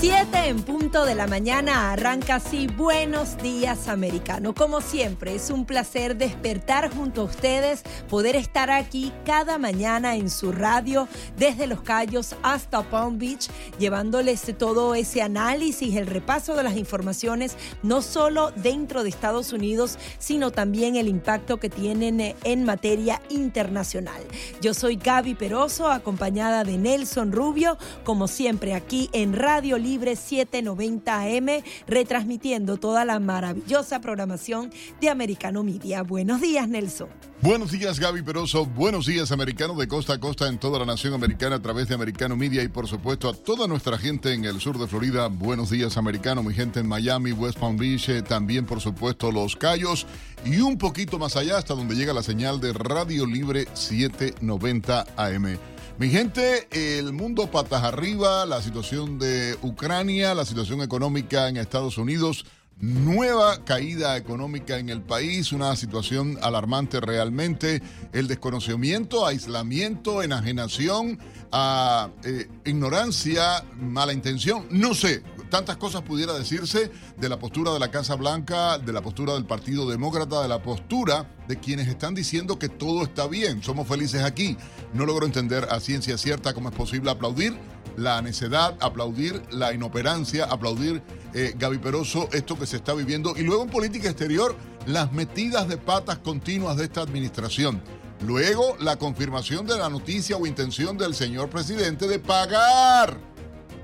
7 en punto de la mañana arranca así Buenos días americano. Como siempre, es un placer despertar junto a ustedes, poder estar aquí cada mañana en su radio desde Los Cayos hasta Palm Beach, llevándoles todo ese análisis, el repaso de las informaciones, no solo dentro de Estados Unidos, sino también el impacto que tienen en materia internacional. Yo soy Gaby Peroso, acompañada de Nelson Rubio, como siempre aquí en Radio Libre Libre 790 AM, retransmitiendo toda la maravillosa programación de Americano Media. Buenos días, Nelson. Buenos días, Gaby Peroso. Buenos días, americano de costa a costa en toda la nación americana a través de Americano Media y, por supuesto, a toda nuestra gente en el sur de Florida. Buenos días, americano. Mi gente en Miami, West Palm Beach, eh, también, por supuesto, Los Cayos y un poquito más allá hasta donde llega la señal de Radio Libre 790 AM. Mi gente, el mundo patas arriba, la situación de Ucrania, la situación económica en Estados Unidos, nueva caída económica en el país, una situación alarmante realmente, el desconocimiento, aislamiento, enajenación, a, eh, ignorancia, mala intención, no sé, tantas cosas pudiera decirse de la postura de la Casa Blanca, de la postura del Partido Demócrata, de la postura de quienes están diciendo que todo está bien, somos felices aquí. No logro entender a ciencia cierta cómo es posible aplaudir la necedad, aplaudir la inoperancia, aplaudir, eh, Gaby Peroso, esto que se está viviendo. Y luego en política exterior, las metidas de patas continuas de esta administración. Luego, la confirmación de la noticia o intención del señor presidente de pagar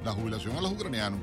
la jubilación a los ucranianos.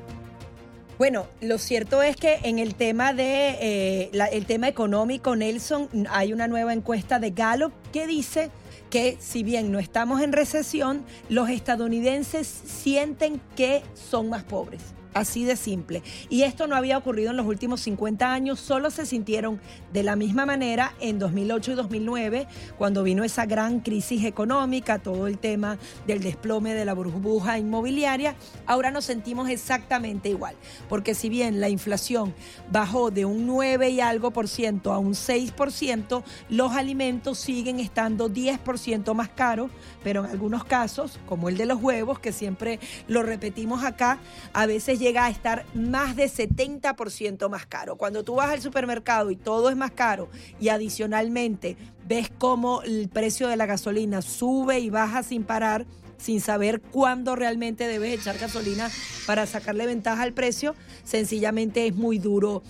Bueno, lo cierto es que en el tema de eh, el tema económico, Nelson, hay una nueva encuesta de Gallup que dice que si bien no estamos en recesión, los estadounidenses sienten que son más pobres. Así de simple. Y esto no había ocurrido en los últimos 50 años, solo se sintieron de la misma manera en 2008 y 2009, cuando vino esa gran crisis económica, todo el tema del desplome de la burbuja inmobiliaria. Ahora nos sentimos exactamente igual, porque si bien la inflación bajó de un 9 y algo por ciento a un 6 por ciento, los alimentos siguen estando 10 por ciento más caros, pero en algunos casos, como el de los huevos, que siempre lo repetimos acá, a veces llega a estar más de 70% más caro. Cuando tú vas al supermercado y todo es más caro y adicionalmente ves cómo el precio de la gasolina sube y baja sin parar, sin saber cuándo realmente debes echar gasolina para sacarle ventaja al precio, sencillamente es muy duro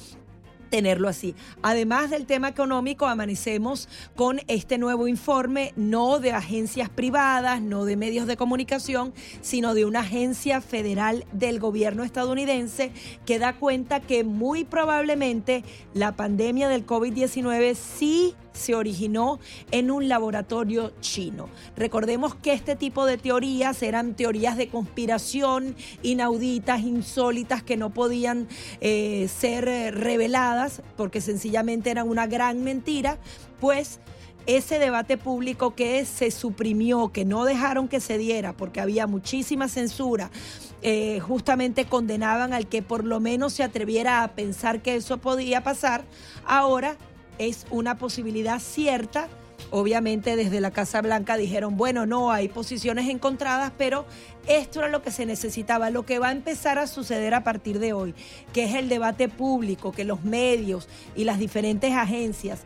tenerlo así. Además del tema económico, amanecemos con este nuevo informe, no de agencias privadas, no de medios de comunicación, sino de una agencia federal del gobierno estadounidense que da cuenta que muy probablemente la pandemia del COVID-19 sí se originó en un laboratorio chino. Recordemos que este tipo de teorías eran teorías de conspiración inauditas, insólitas, que no podían eh, ser eh, reveladas porque sencillamente eran una gran mentira, pues ese debate público que se suprimió, que no dejaron que se diera porque había muchísima censura, eh, justamente condenaban al que por lo menos se atreviera a pensar que eso podía pasar, ahora es una posibilidad cierta. Obviamente desde la Casa Blanca dijeron, bueno, no, hay posiciones encontradas, pero esto era lo que se necesitaba, lo que va a empezar a suceder a partir de hoy, que es el debate público, que los medios y las diferentes agencias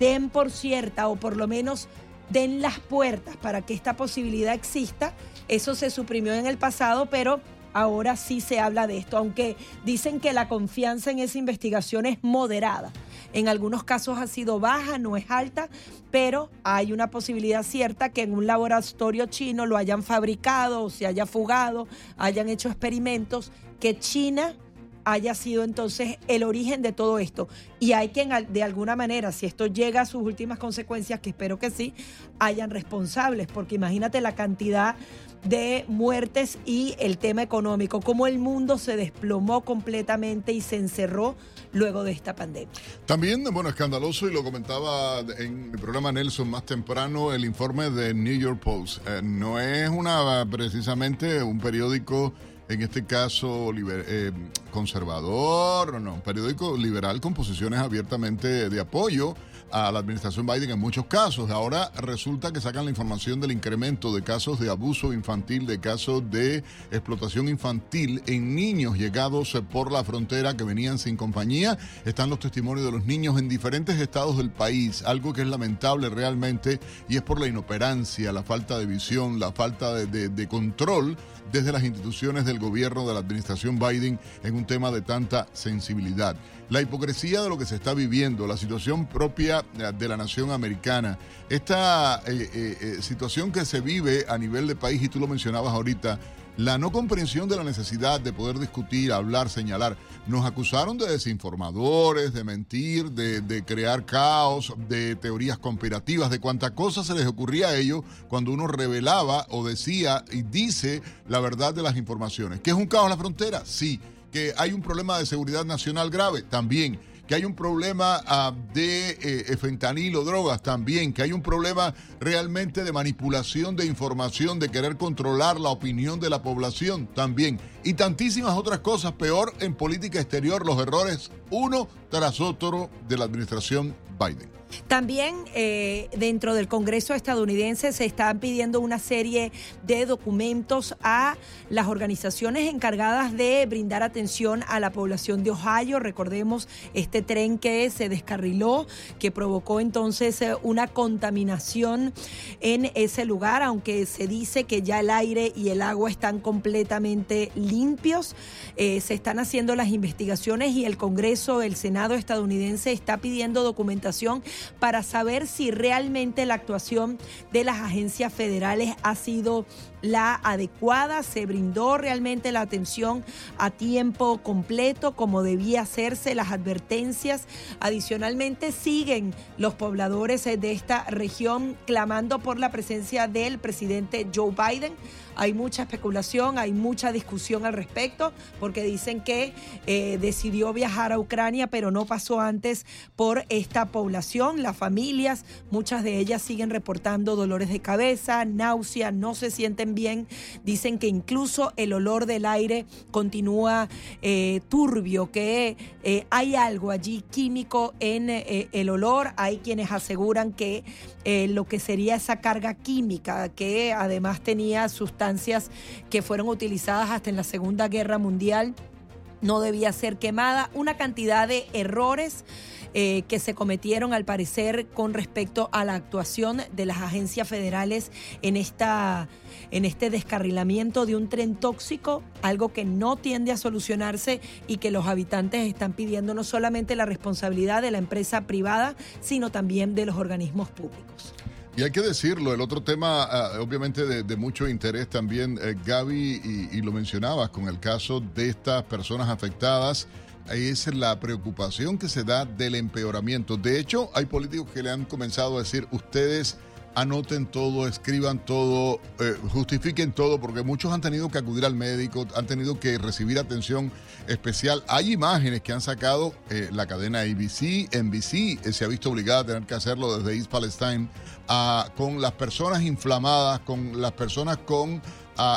den por cierta o por lo menos den las puertas para que esta posibilidad exista. Eso se suprimió en el pasado, pero ahora sí se habla de esto, aunque dicen que la confianza en esa investigación es moderada. En algunos casos ha sido baja, no es alta, pero hay una posibilidad cierta que en un laboratorio chino lo hayan fabricado se haya fugado, hayan hecho experimentos, que China haya sido entonces el origen de todo esto. Y hay que, de alguna manera, si esto llega a sus últimas consecuencias, que espero que sí, hayan responsables, porque imagínate la cantidad de muertes y el tema económico, cómo el mundo se desplomó completamente y se encerró luego de esta pandemia. También, bueno, escandaloso, y lo comentaba en el programa Nelson más temprano, el informe de New York Post. Eh, no es una precisamente un periódico en este caso eh, conservador, no, un periódico liberal con posiciones abiertamente de apoyo a la administración Biden en muchos casos. Ahora resulta que sacan la información del incremento de casos de abuso infantil, de casos de explotación infantil en niños llegados por la frontera que venían sin compañía. Están los testimonios de los niños en diferentes estados del país, algo que es lamentable realmente y es por la inoperancia, la falta de visión, la falta de, control desde las instituciones del gobierno de la administración Biden en un tema de tanta sensibilidad. La hipocresía de lo que se está viviendo, la situación propia eh, de la nación americana, esta eh, eh, situación que se vive a nivel de país, y tú lo mencionabas ahorita, la no comprensión de la necesidad de poder discutir, hablar, señalar. Nos acusaron de desinformadores, de mentir, de, crear caos, de teorías conspirativas, de cuánta cosa se les ocurría a ellos cuando uno revelaba o decía y dice la verdad de las informaciones. ¿Que es un caos en la frontera? Sí. ¿Que hay un problema de seguridad nacional grave? También que hay un problema ah, de eh, fentanilo, drogas también, que hay un problema realmente de manipulación de información, de querer controlar la opinión de la población también. Y tantísimas otras cosas, peor en política exterior, los errores uno tras otro de la administración Biden. También eh, dentro del Congreso estadounidense se están pidiendo una serie de documentos a las organizaciones encargadas de brindar atención a la población de Ohio. Recordemos este tren que se descarriló, que provocó entonces eh, una contaminación en ese lugar, aunque se dice que ya el aire y el agua están completamente limpios. Eh, se están haciendo las investigaciones y el Congreso, el Senado estadounidense está pidiendo documentación para saber si realmente la actuación de las agencias federales ha sido la adecuada, se brindó realmente la atención a tiempo completo como debía hacerse, las advertencias. Adicionalmente siguen los pobladores de esta región clamando por la presencia del presidente Joe Biden hay mucha especulación, hay mucha discusión al respecto, porque dicen que eh, decidió viajar a Ucrania, pero no pasó antes por esta población. Las familias, muchas de ellas siguen reportando dolores de cabeza, náusea, no se sienten bien. Dicen que incluso el olor del aire continúa eh, turbio, que eh, hay algo allí químico en el olor. Hay quienes aseguran que lo que sería esa carga química, que además tenía sustancias que fueron utilizadas hasta en la Segunda Guerra Mundial no debía ser quemada, una cantidad de errores eh, que se cometieron al parecer con respecto a la actuación de las agencias federales en esta en este descarrilamiento de un tren tóxico, algo que no tiende a solucionarse y que los habitantes están pidiendo no solamente la responsabilidad de la empresa privada, sino también de los organismos públicos. Y hay que decirlo, el otro tema, ah, obviamente de, mucho interés también, eh, Gaby, y, lo mencionabas con el caso de estas personas afectadas, es la preocupación que se da del empeoramiento. De hecho, hay políticos que le han comenzado a decir, ustedes anoten todo, escriban todo, eh, justifiquen todo, porque muchos han tenido que acudir al médico, han tenido que recibir atención especial. Hay imágenes que han sacado eh, la cadena ABC, NBC, se ha visto obligada a tener que hacerlo desde East Palestine con las personas inflamadas, con las personas con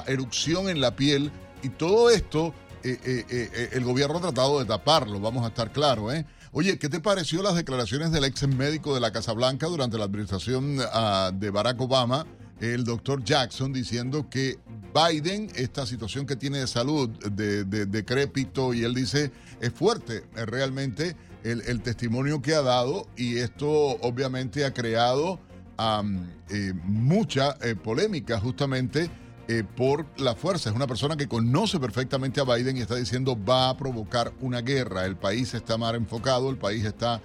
erupción en la piel y todo esto eh, eh, eh, el gobierno ha tratado de taparlo, vamos a estar claros, ¿eh? Oye, ¿qué te pareció las declaraciones del ex médico de la Casa Blanca durante la administración ah, de Barack Obama, el doctor Jackson, diciendo que Biden, esta situación que tiene de salud, de, decrépito, y él dice, es fuerte, realmente el testimonio que ha dado, y esto obviamente ha creado mucha polémica justamente eh, por la fuerza. Es una persona que conoce perfectamente a Biden y está diciendo va a provocar una guerra. El país está mal enfocado, el país está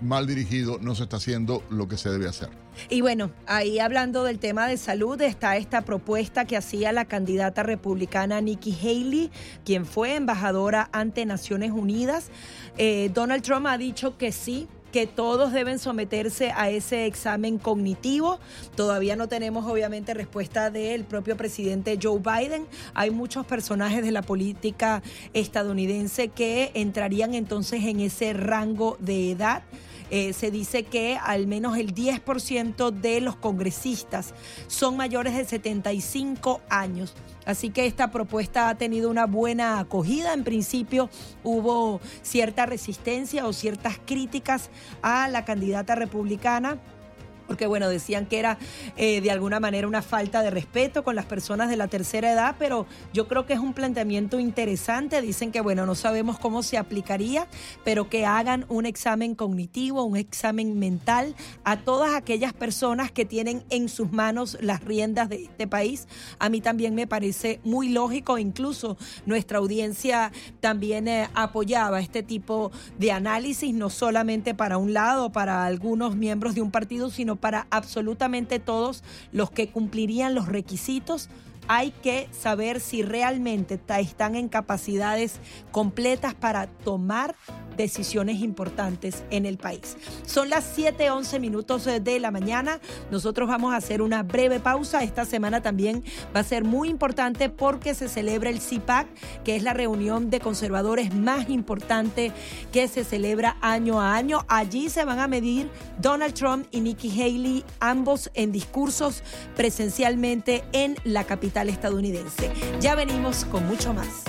mal dirigido, no se está haciendo lo que se debe hacer. Y bueno, ahí hablando del tema de salud, está esta propuesta que hacía la candidata republicana Nikki Haley, quien fue embajadora ante Naciones Unidas. Donald Trump ha dicho que sí que todos deben someterse a ese examen cognitivo. Todavía no tenemos obviamente respuesta del propio presidente Joe Biden. Hay muchos personajes de la política estadounidense que entrarían entonces en ese rango de edad. Eh, se dice que al menos el 10% de los congresistas son mayores de 75 años. Así que esta propuesta ha tenido una buena acogida. En principio hubo cierta resistencia o ciertas críticas a la candidata republicana porque bueno, decían que era eh, de alguna manera una falta de respeto con las personas de la tercera edad, pero yo creo que es un planteamiento interesante. Dicen que bueno, no sabemos cómo se aplicaría, pero que hagan un examen cognitivo, un examen mental a todas aquellas personas que tienen en sus manos las riendas de este país. A mí también me parece muy lógico, incluso nuestra audiencia también eh, apoyaba este tipo de análisis, no solamente para un lado, para algunos miembros de un partido, sino para absolutamente todos los que cumplirían los requisitos hay que saber si realmente están en capacidades completas para tomar decisiones importantes en el país. Son las 7:11 minutos de la mañana. Nosotros vamos a hacer una breve pausa. Esta semana también va a ser muy importante porque se celebra el CIPAC, que es la reunión de conservadores más importante que se celebra año a año. Allí se van a medir Donald Trump y Nikki Haley, ambos en discursos presencialmente en la capital estadounidense. Ya venimos con mucho más.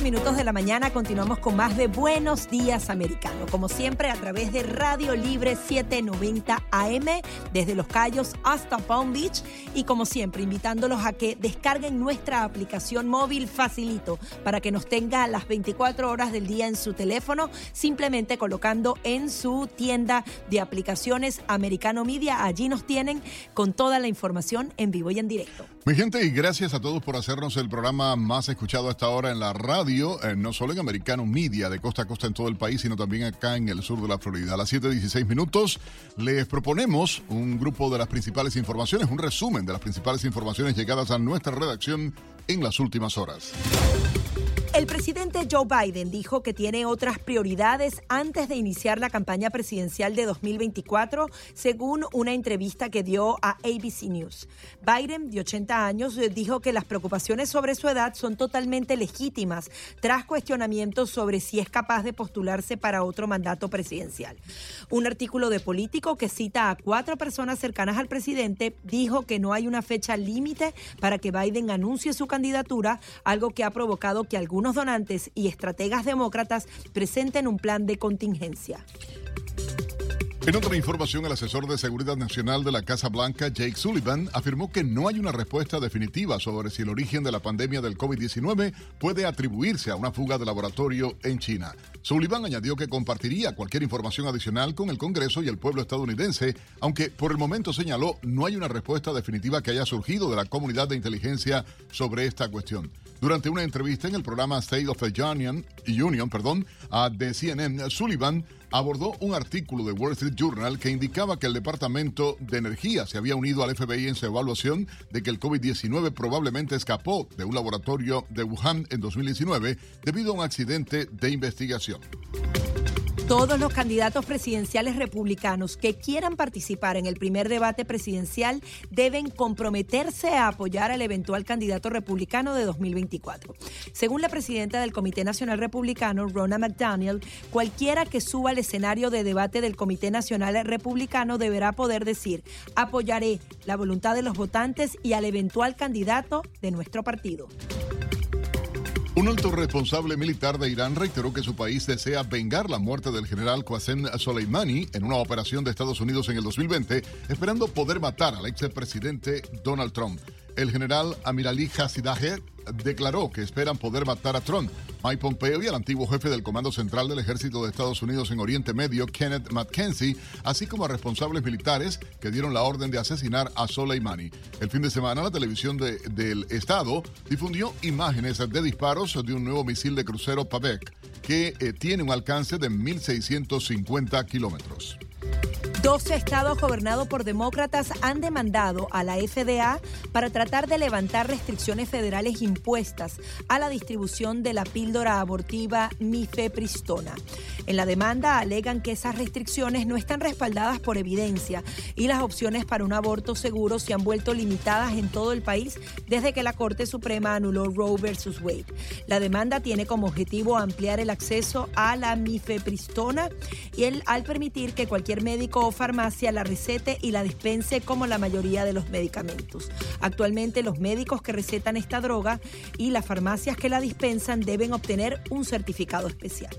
7, 15 minutos de la mañana continuamos con más de Buenos Días Americano, como siempre a través de Radio Libre 790 AM desde Los Cayos hasta Palm Beach. Y como siempre invitándolos a que descarguen nuestra aplicación móvil facilito para que nos tenga las 24 horas del día en su teléfono, simplemente colocando en su tienda de aplicaciones Americano Media, allí nos tienen con toda la información en vivo y en directo. Mi gente, y gracias a todos por hacernos el programa más escuchado hasta ahora en la radio, eh, no solo en Americano Media, de costa a costa en todo el país, sino también acá en el sur de la Florida. A las 7.16 minutos les proponemos un grupo de las principales informaciones, un resumen de las principales informaciones llegadas a nuestra redacción en las últimas horas. El presidente Joe Biden dijo que tiene otras prioridades antes de iniciar la campaña presidencial de 2024, según una entrevista que dio a ABC News. Biden, de 80 años, dijo que las preocupaciones sobre su edad son totalmente legítimas tras cuestionamientos sobre si es capaz de postularse para otro mandato presidencial. Un artículo de Político que cita a cuatro personas cercanas al presidente dijo que no hay una fecha límite para que Biden anuncie su candidatura, algo que ha provocado que algunos donantes y estrategas demócratas presenten un plan de contingencia. En otra información, el asesor de Seguridad Nacional de la Casa Blanca, Jake Sullivan, afirmó que no hay una respuesta definitiva sobre si el origen de la pandemia del COVID-19 puede atribuirse a una fuga de laboratorio en China. Sullivan añadió que compartiría cualquier información adicional con el Congreso y el pueblo estadounidense, aunque por el momento señaló no hay una respuesta definitiva que haya surgido de la comunidad de inteligencia sobre esta cuestión. Durante una entrevista en el programa State of the Union, Union perdón, de CNN, Sullivan abordó un artículo de Wall Street Journal que indicaba que el Departamento de Energía se había unido al FBI en su evaluación de que el COVID-19 probablemente escapó de un laboratorio de Wuhan en 2019 debido a un accidente de investigación. Todos los candidatos presidenciales republicanos que quieran participar en el primer debate presidencial deben comprometerse a apoyar al eventual candidato republicano de 2024. Según la presidenta del Comité Nacional Republicano, Rona McDaniel, cualquiera que suba al escenario de debate del Comité Nacional Republicano deberá poder decir, apoyaré la voluntad de los votantes y al eventual candidato de nuestro partido. Un alto responsable militar de Irán reiteró que su país desea vengar la muerte del general Qasem Soleimani en una operación de Estados Unidos en el 2020, esperando poder matar al expresidente Donald Trump. El general Amirali Hasidaje declaró que esperan poder matar a Trump. Mike Pompeo y al antiguo jefe del Comando Central del Ejército de Estados Unidos en Oriente Medio, Kenneth McKenzie, así como a responsables militares que dieron la orden de asesinar a Soleimani. El fin de semana, la televisión del Estado difundió imágenes de disparos de un nuevo misil de crucero Pavek que eh, tiene un alcance de 1.650 kilómetros. 12 estados gobernados por demócratas han demandado a la FDA para tratar de levantar restricciones federales impuestas a la distribución de la píldora abortiva mifepristona. En la demanda alegan que esas restricciones no están respaldadas por evidencia y las opciones para un aborto seguro se han vuelto limitadas en todo el país desde que la Corte Suprema anuló Roe versus Wade. La demanda tiene como objetivo ampliar el acceso a la mifepristona y el, al permitir que cualquier médico farmacia la recete y la dispense como la mayoría de los medicamentos. Actualmente los médicos que recetan esta droga y las farmacias que la dispensan deben obtener un certificado especial.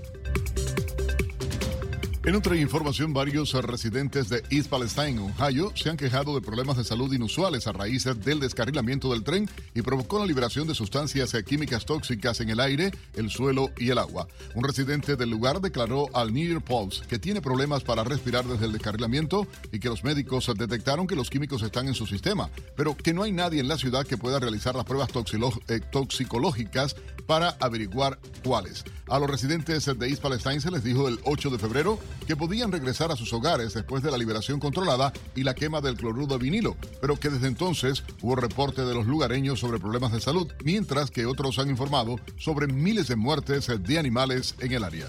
En otra información, varios residentes de East Palestine, Ohio, se han quejado de problemas de salud inusuales a raíz del descarrilamiento del tren y provocó la liberación de sustancias químicas tóxicas en el aire, el suelo y el agua. Un residente del lugar declaró al New York Post que tiene problemas para respirar desde el descarrilamiento y que los médicos detectaron que los químicos están en su sistema, pero que no hay nadie en la ciudad que pueda realizar las pruebas eh, toxicológicas para averiguar cuáles. A los residentes de East Palestine se les dijo el 8 de febrero que podían regresar a sus hogares después de la liberación controlada y la quema del cloruro de vinilo, pero que desde entonces hubo reporte de los lugareños sobre problemas de salud, mientras que otros han informado sobre miles de muertes de animales en el área.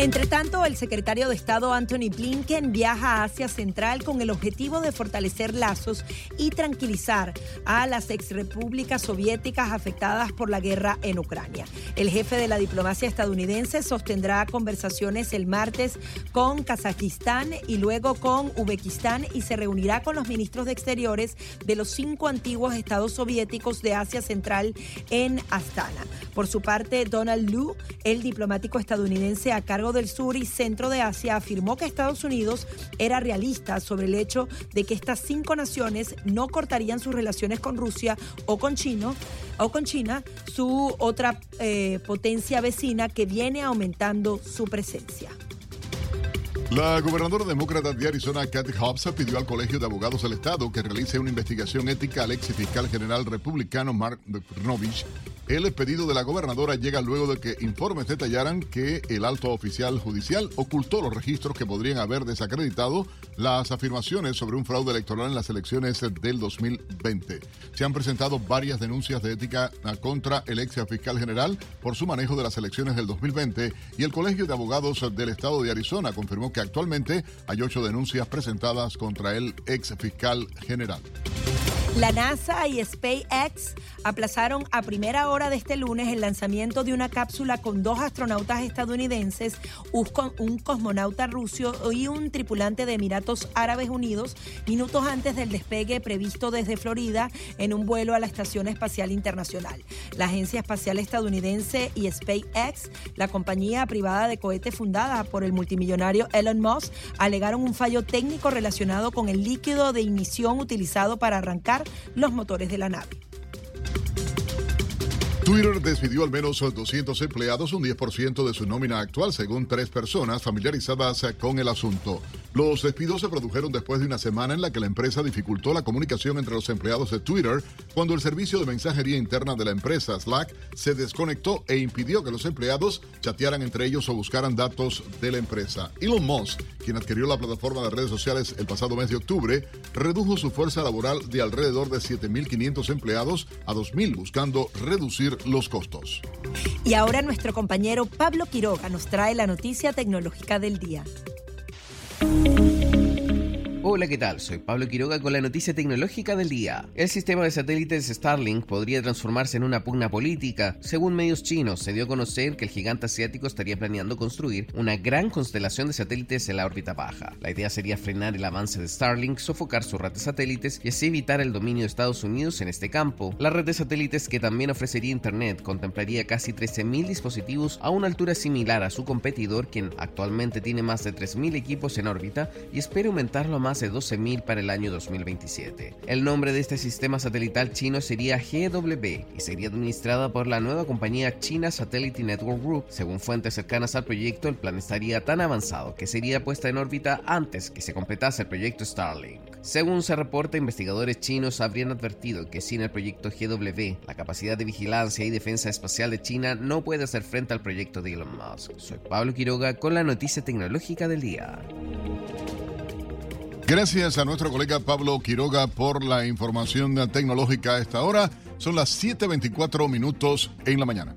Entre tanto, el secretario de Estado Anthony Blinken viaja a Asia Central con el objetivo de fortalecer lazos y tranquilizar a las exrepúblicas soviéticas afectadas por la guerra en Ucrania. El jefe de la diplomacia estadounidense sostendrá conversaciones el martes con Kazajistán y luego con Uzbekistán y se reunirá con los ministros de Exteriores de los cinco antiguos estados soviéticos de Asia Central en Astana. Por su parte, Donald Lu, el diplomático estadounidense cargo del sur y centro de Asia, afirmó que Estados Unidos era realista sobre el hecho de que estas cinco naciones no cortarían sus relaciones con Rusia o con China, o con China, su otra eh, potencia vecina que viene aumentando su presencia. La gobernadora demócrata de Arizona, Kathy Hobbs, pidió al Colegio de Abogados del Estado que realice una investigación ética al ex fiscal general republicano Mark Brnovich el pedido de la gobernadora llega luego de que informes detallaran que el alto oficial judicial ocultó los registros que podrían haber desacreditado las afirmaciones sobre un fraude electoral en las elecciones del 2020. Se han presentado varias denuncias de ética contra el ex fiscal general por su manejo de las elecciones del 2020 y el Colegio de Abogados del Estado de Arizona confirmó que actualmente hay ocho denuncias presentadas contra el ex fiscal general. La NASA y SpaceX aplazaron a primera hora de este lunes el lanzamiento de una cápsula con dos astronautas estadounidenses, un cosmonauta ruso y un tripulante de Emiratos Árabes Unidos, minutos antes del despegue previsto desde Florida en un vuelo a la Estación Espacial Internacional. La Agencia Espacial Estadounidense y SpaceX, la compañía privada de cohete fundada por el multimillonario Elon Musk, alegaron un fallo técnico relacionado con el líquido de ignición utilizado para arrancar los motores de la nave. Twitter despidió al menos 200 empleados, un 10% de su nómina actual, según tres personas familiarizadas con el asunto. Los despidos se produjeron después de una semana en la que la empresa dificultó la comunicación entre los empleados de Twitter cuando el servicio de mensajería interna de la empresa Slack se desconectó e impidió que los empleados chatearan entre ellos o buscaran datos de la empresa. Elon Musk, quien adquirió la plataforma de redes sociales el pasado mes de octubre, redujo su fuerza laboral de alrededor de 7.500 empleados a 2.000, buscando reducir los costos. Y ahora nuestro compañero Pablo Quiroga nos trae la noticia tecnológica del día. Hola, ¿qué tal? Soy Pablo Quiroga con la noticia tecnológica del día. El sistema de satélites Starlink podría transformarse en una pugna política. Según medios chinos, se dio a conocer que el gigante asiático estaría planeando construir una gran constelación de satélites en la órbita baja. La idea sería frenar el avance de Starlink, sofocar su red de satélites y así evitar el dominio de Estados Unidos en este campo. La red de satélites que también ofrecería Internet contemplaría casi 13.000 dispositivos a una altura similar a su competidor, quien actualmente tiene más de 3.000 equipos en órbita y espera aumentarlo a más de 12.000 para el año 2027. El nombre de este sistema satelital chino sería GW y sería administrada por la nueva compañía China Satellite Network Group. Según fuentes cercanas al proyecto, el plan estaría tan avanzado que sería puesta en órbita antes que se completase el proyecto Starlink. Según se reporta, investigadores chinos habrían advertido que sin el proyecto GW, la capacidad de vigilancia y defensa espacial de China no puede hacer frente al proyecto de Elon Musk. Soy Pablo Quiroga con la noticia tecnológica del día. Gracias a nuestro colega Pablo Quiroga por la información tecnológica a esta hora. Son las 7.24 minutos en la mañana.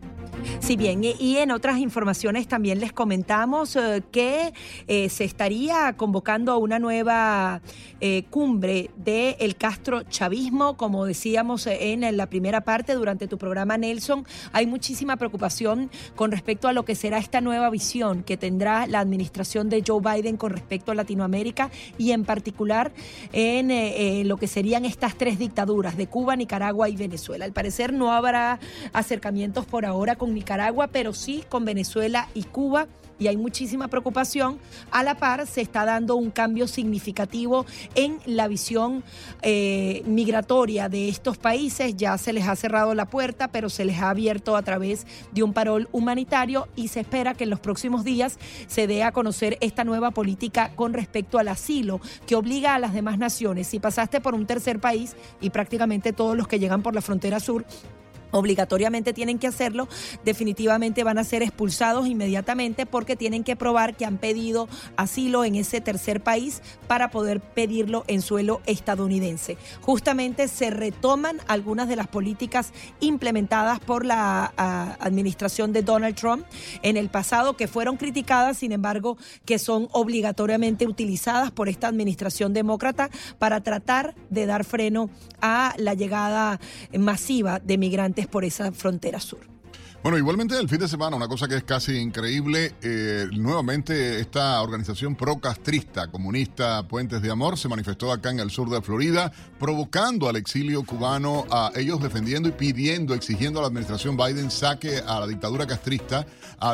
Sí, bien, y en otras informaciones también les comentamos eh, que eh, se estaría convocando a una nueva eh, cumbre del Castro Chavismo, como decíamos en la primera parte durante tu programa, Nelson. Hay muchísima preocupación con respecto a lo que será esta nueva visión que tendrá la administración de Joe Biden con respecto a Latinoamérica y en particular en lo que serían estas tres dictaduras de Cuba, Nicaragua y Venezuela. Al parecer no habrá acercamientos por ahora con Nicaragua, pero sí con Venezuela y Cuba y hay muchísima preocupación. A la par se está dando un cambio significativo en la visión eh, migratoria de estos países. Ya se les ha cerrado la puerta, pero se les ha abierto a través de un parol humanitario y se espera que en los próximos días se dé a conocer esta nueva política con respecto al asilo que obliga a las demás naciones. Si pasaste por un tercer país y prácticamente todos los que llegan por la frontera sur obligatoriamente tienen que hacerlo, definitivamente van a ser expulsados inmediatamente porque tienen que probar que han pedido asilo en ese tercer país para poder pedirlo en suelo estadounidense. Justamente se retoman algunas de las políticas implementadas por la administración de Donald Trump en el pasado que fueron criticadas, sin embargo, que son obligatoriamente utilizadas por esta administración demócrata para tratar de dar freno a la llegada masiva de migrantes por esa frontera sur. Bueno, igualmente el fin de semana, una cosa que es casi increíble, eh, nuevamente esta organización pro-castrista comunista Puentes de Amor se manifestó acá en el sur de Florida, provocando al exilio cubano, a ellos defendiendo y pidiendo, exigiendo a la administración Biden saque a la dictadura castrista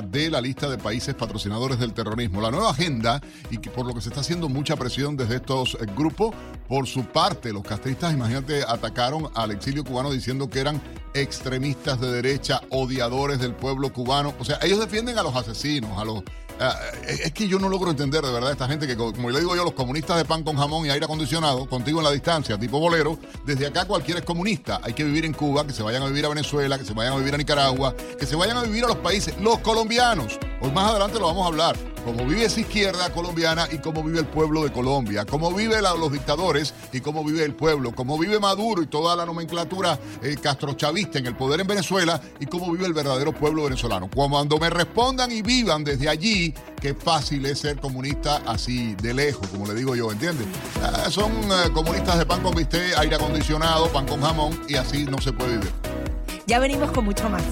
de la lista de países patrocinadores del terrorismo. La nueva agenda, y que por lo que se está haciendo mucha presión desde estos eh, grupos, por su parte, los castristas, imagínate, atacaron al exilio cubano diciendo que eran extremistas de derecha, odiadores del pueblo cubano. O sea, ellos defienden a los asesinos, a los... Eh, es que yo no logro entender de verdad esta gente que, como le digo yo, los comunistas de pan con jamón y aire acondicionado, contigo en la distancia, tipo bolero, desde acá cualquiera es comunista. Hay que vivir en Cuba, que se vayan a vivir a Venezuela, que se vayan a vivir a Nicaragua, que se vayan a vivir a los países, los colombianos. Hoy más adelante lo vamos a hablar cómo vive esa izquierda colombiana y cómo vive el pueblo de Colombia, cómo viven los dictadores y cómo vive el pueblo, cómo vive Maduro y toda la nomenclatura eh, castrochavista en el poder en Venezuela y cómo vive el verdadero pueblo venezolano. Cuando me respondan y vivan desde allí, qué fácil es ser comunista así de lejos, como le digo yo, ¿entiendes? Ah, son eh, comunistas de pan con bistec, aire acondicionado, pan con jamón y así no se puede vivir. Ya venimos con mucho más.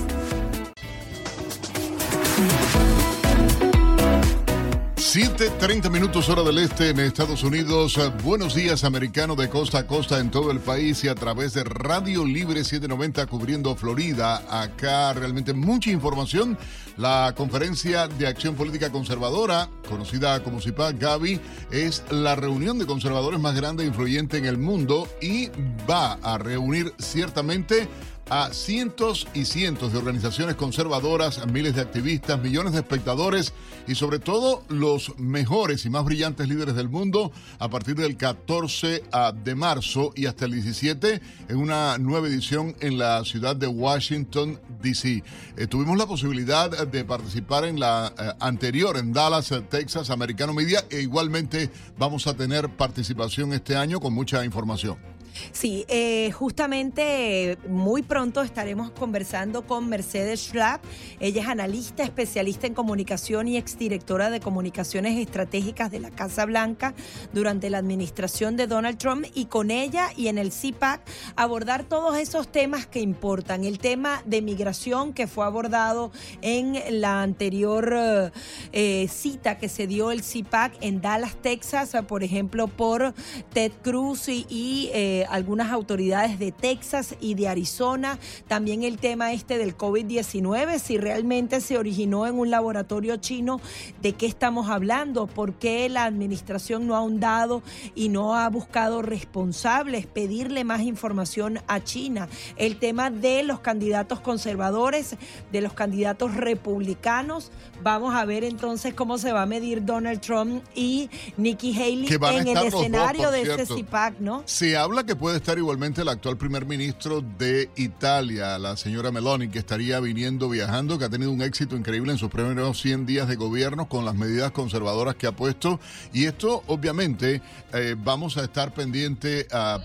7:30 minutos hora del este en Estados Unidos. Buenos días, americano de costa a costa en todo el país y a través de Radio Libre 790 cubriendo Florida. Acá realmente mucha información. La conferencia de acción política conservadora, conocida como CIPAC Gaby, es la reunión de conservadores más grande e influyente en el mundo y va a reunir ciertamente a cientos y cientos de organizaciones conservadoras, miles de activistas, millones de espectadores y sobre todo los mejores y más brillantes líderes del mundo a partir del 14 de marzo y hasta el 17 en una nueva edición en la ciudad de Washington, D.C. Eh, tuvimos la posibilidad de participar en la eh, anterior en Dallas, Texas, Americano Media e igualmente vamos a tener participación este año con mucha información. Sí, eh, justamente muy pronto estaremos conversando con Mercedes Schlapp. Ella es analista, especialista en comunicación y exdirectora de comunicaciones estratégicas de la Casa Blanca durante la administración de Donald Trump y con ella y en el CIPAC abordar todos esos temas que importan. El tema de migración que fue abordado en la anterior eh, cita que se dio el CIPAC en Dallas, Texas, por ejemplo, por Ted Cruz y, eh, algunas autoridades de Texas y de Arizona. También el tema este del COVID-19, si realmente se originó en un laboratorio chino, ¿de qué estamos hablando? ¿Por qué la administración no ha ahondado y no ha buscado responsables, pedirle más información a China? El tema de los candidatos conservadores, de los candidatos republicanos. Vamos a ver entonces cómo se va a medir Donald Trump y Nikki Haley en el escenario de ese CIPAC, ¿no? Se habla que puede estar igualmente el actual primer ministro de Italia, la señora Meloni, que estaría viniendo, viajando, que ha tenido un éxito increíble en sus primeros 100 días de gobierno con las medidas conservadoras que ha puesto. Y esto, obviamente, eh, vamos a estar pendiente a...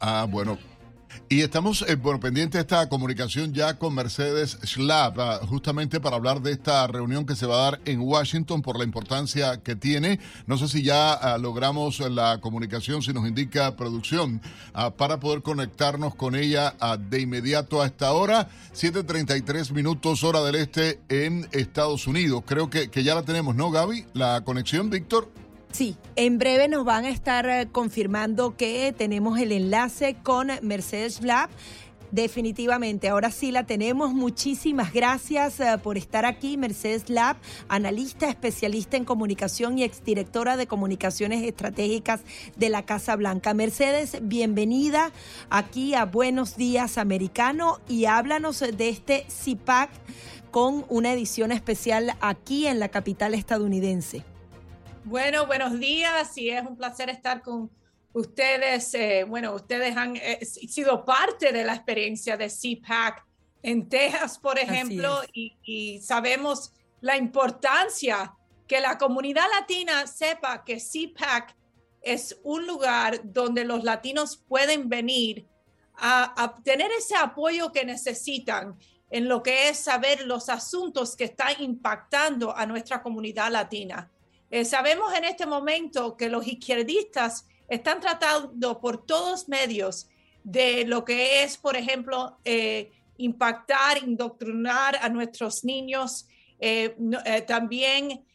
Ah, bueno, y estamos, eh, bueno, pendiente de esta comunicación ya con Mercedes Schlapp, ah, justamente para hablar de esta reunión que se va a dar en Washington por la importancia que tiene. No sé si ya ah, logramos la comunicación, si nos indica producción, ah, para poder conectarnos con ella de inmediato a esta hora, 7.33 minutos hora del este en Estados Unidos. Creo que, que ya la tenemos, ¿no, Gaby? La conexión, Víctor. Sí, en breve nos van a estar eh, confirmando que tenemos el enlace con Mercedes Lab. Definitivamente, ahora sí la tenemos. Muchísimas gracias eh, por estar aquí, Mercedes Lab, analista especialista en comunicación y exdirectora de comunicaciones estratégicas de la Casa Blanca. Mercedes, bienvenida aquí a Buenos Días Americano y háblanos de este CIPAC con una edición especial aquí en la capital estadounidense. Bueno, buenos días y es un placer estar con ustedes. Eh, bueno, ustedes han eh, sido parte de la experiencia de CPAC en Texas, por ejemplo, y, sabemos la importancia que la comunidad latina sepa que CPAC es un lugar donde los latinos pueden venir a, a tener ese apoyo que necesitan en lo que es saber los asuntos que están impactando a nuestra comunidad latina. Eh, sabemos en este momento que los izquierdistas están tratando por todos medios de lo que es, por ejemplo, eh, impactar, indoctrinar a nuestros niños. Eh, también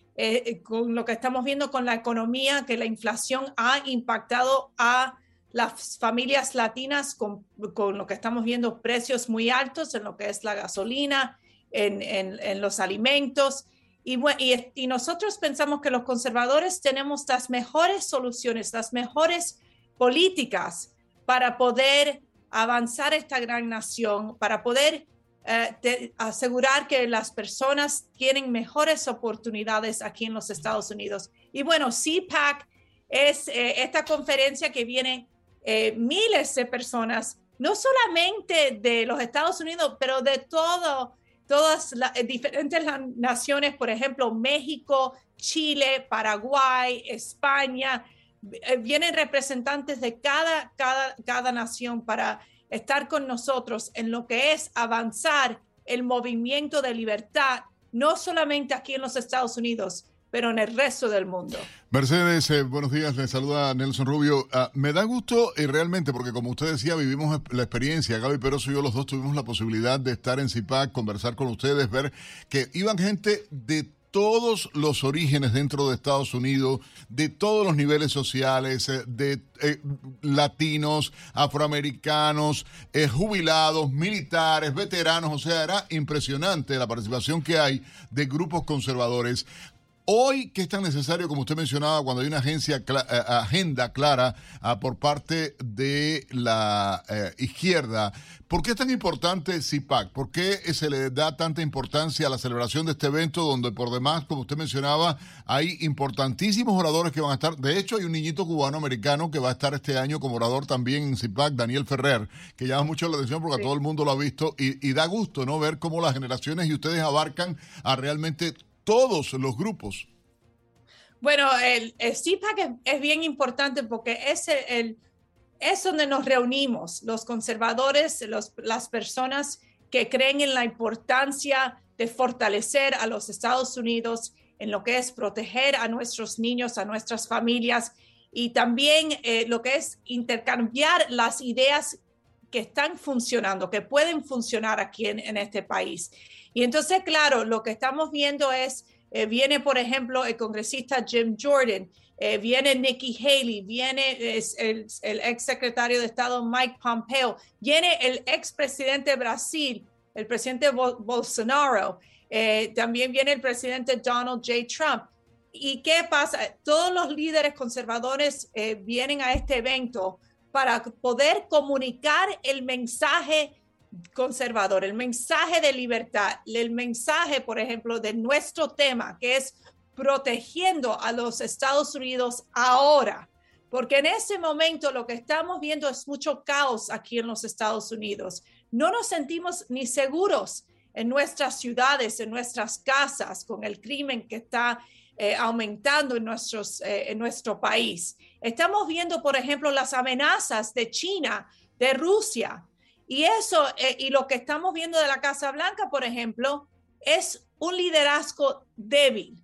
con lo que estamos viendo con la economía, que la inflación ha impactado a las familias latinas con, lo que estamos viendo precios muy altos en lo que es la gasolina, en los alimentos. Y, nosotros pensamos que los conservadores tenemos las mejores soluciones, las mejores políticas para poder avanzar esta gran nación, para poder eh, asegurar que las personas tienen mejores oportunidades aquí en los Estados Unidos. Y bueno, CPAC es eh, esta conferencia que viene eh, miles de personas, no solamente de los Estados Unidos, pero de todo todas las eh, diferentes naciones, por ejemplo, México, Chile, Paraguay, España, eh, vienen representantes de cada, cada, cada nación para estar con nosotros en lo que es avanzar el movimiento de libertad, no solamente aquí en los Estados Unidos, pero en el resto del mundo. Mercedes, eh, buenos días, le saluda Nelson Rubio. Ah, me da gusto y realmente, porque como usted decía, vivimos la experiencia, Gaby Peroso y yo los dos tuvimos la posibilidad de estar en CIPAC, conversar con ustedes, ver que iban gente de todos los orígenes dentro de Estados Unidos, de todos los niveles sociales, eh, de eh, latinos, afroamericanos, jubilados, militares, veteranos, o sea, era impresionante la participación que hay de grupos conservadores. Hoy, ¿qué es tan necesario, como usted mencionaba, cuando hay una agencia eh, agenda clara ah, por parte de la eh, izquierda? ¿Por qué es tan importante CIPAC? ¿Por qué se le da tanta importancia a la celebración de este evento donde por demás, como usted mencionaba, hay importantísimos oradores que van a estar? De hecho, hay un niñito cubano-americano que va a estar este año como orador también en CIPAC, Daniel Ferrer, que llama mucho la atención porque todo el mundo lo ha visto y, y da gusto no ver cómo las generaciones y ustedes abarcan a realmente todos los grupos. Bueno, el, CIPAC es, bien importante porque es, el, es donde nos reunimos, los conservadores, las personas que creen en la importancia de fortalecer a los Estados Unidos en lo que es proteger a nuestros niños, a nuestras familias y también eh, lo que es intercambiar las ideas que están funcionando, que pueden funcionar aquí en este país. Y entonces, claro, lo que estamos viendo es, eh, viene, por ejemplo, el congresista Jim Jordan, eh, viene Nikki Haley, viene el, ex secretario de Estado Mike Pompeo, viene el ex presidente de Brasil, el presidente Bolsonaro, eh, también viene el presidente Donald J. Trump. ¿Y qué pasa? Todos los líderes conservadores vienen a este evento para poder comunicar el mensaje conservador, el mensaje de libertad, el mensaje, por ejemplo, de nuestro tema, que es protegiendo a los Estados Unidos ahora, porque en ese momento lo que estamos viendo es mucho caos aquí en los Estados Unidos. No nos sentimos ni seguros en nuestras ciudades, en nuestras casas, con el crimen que está eh, aumentando en, nuestros, eh, en nuestro país. Estamos viendo, por ejemplo, las amenazas de China, de Rusia. Y eso, eh, y lo que estamos viendo de la Casa Blanca, por ejemplo, es un liderazgo débil.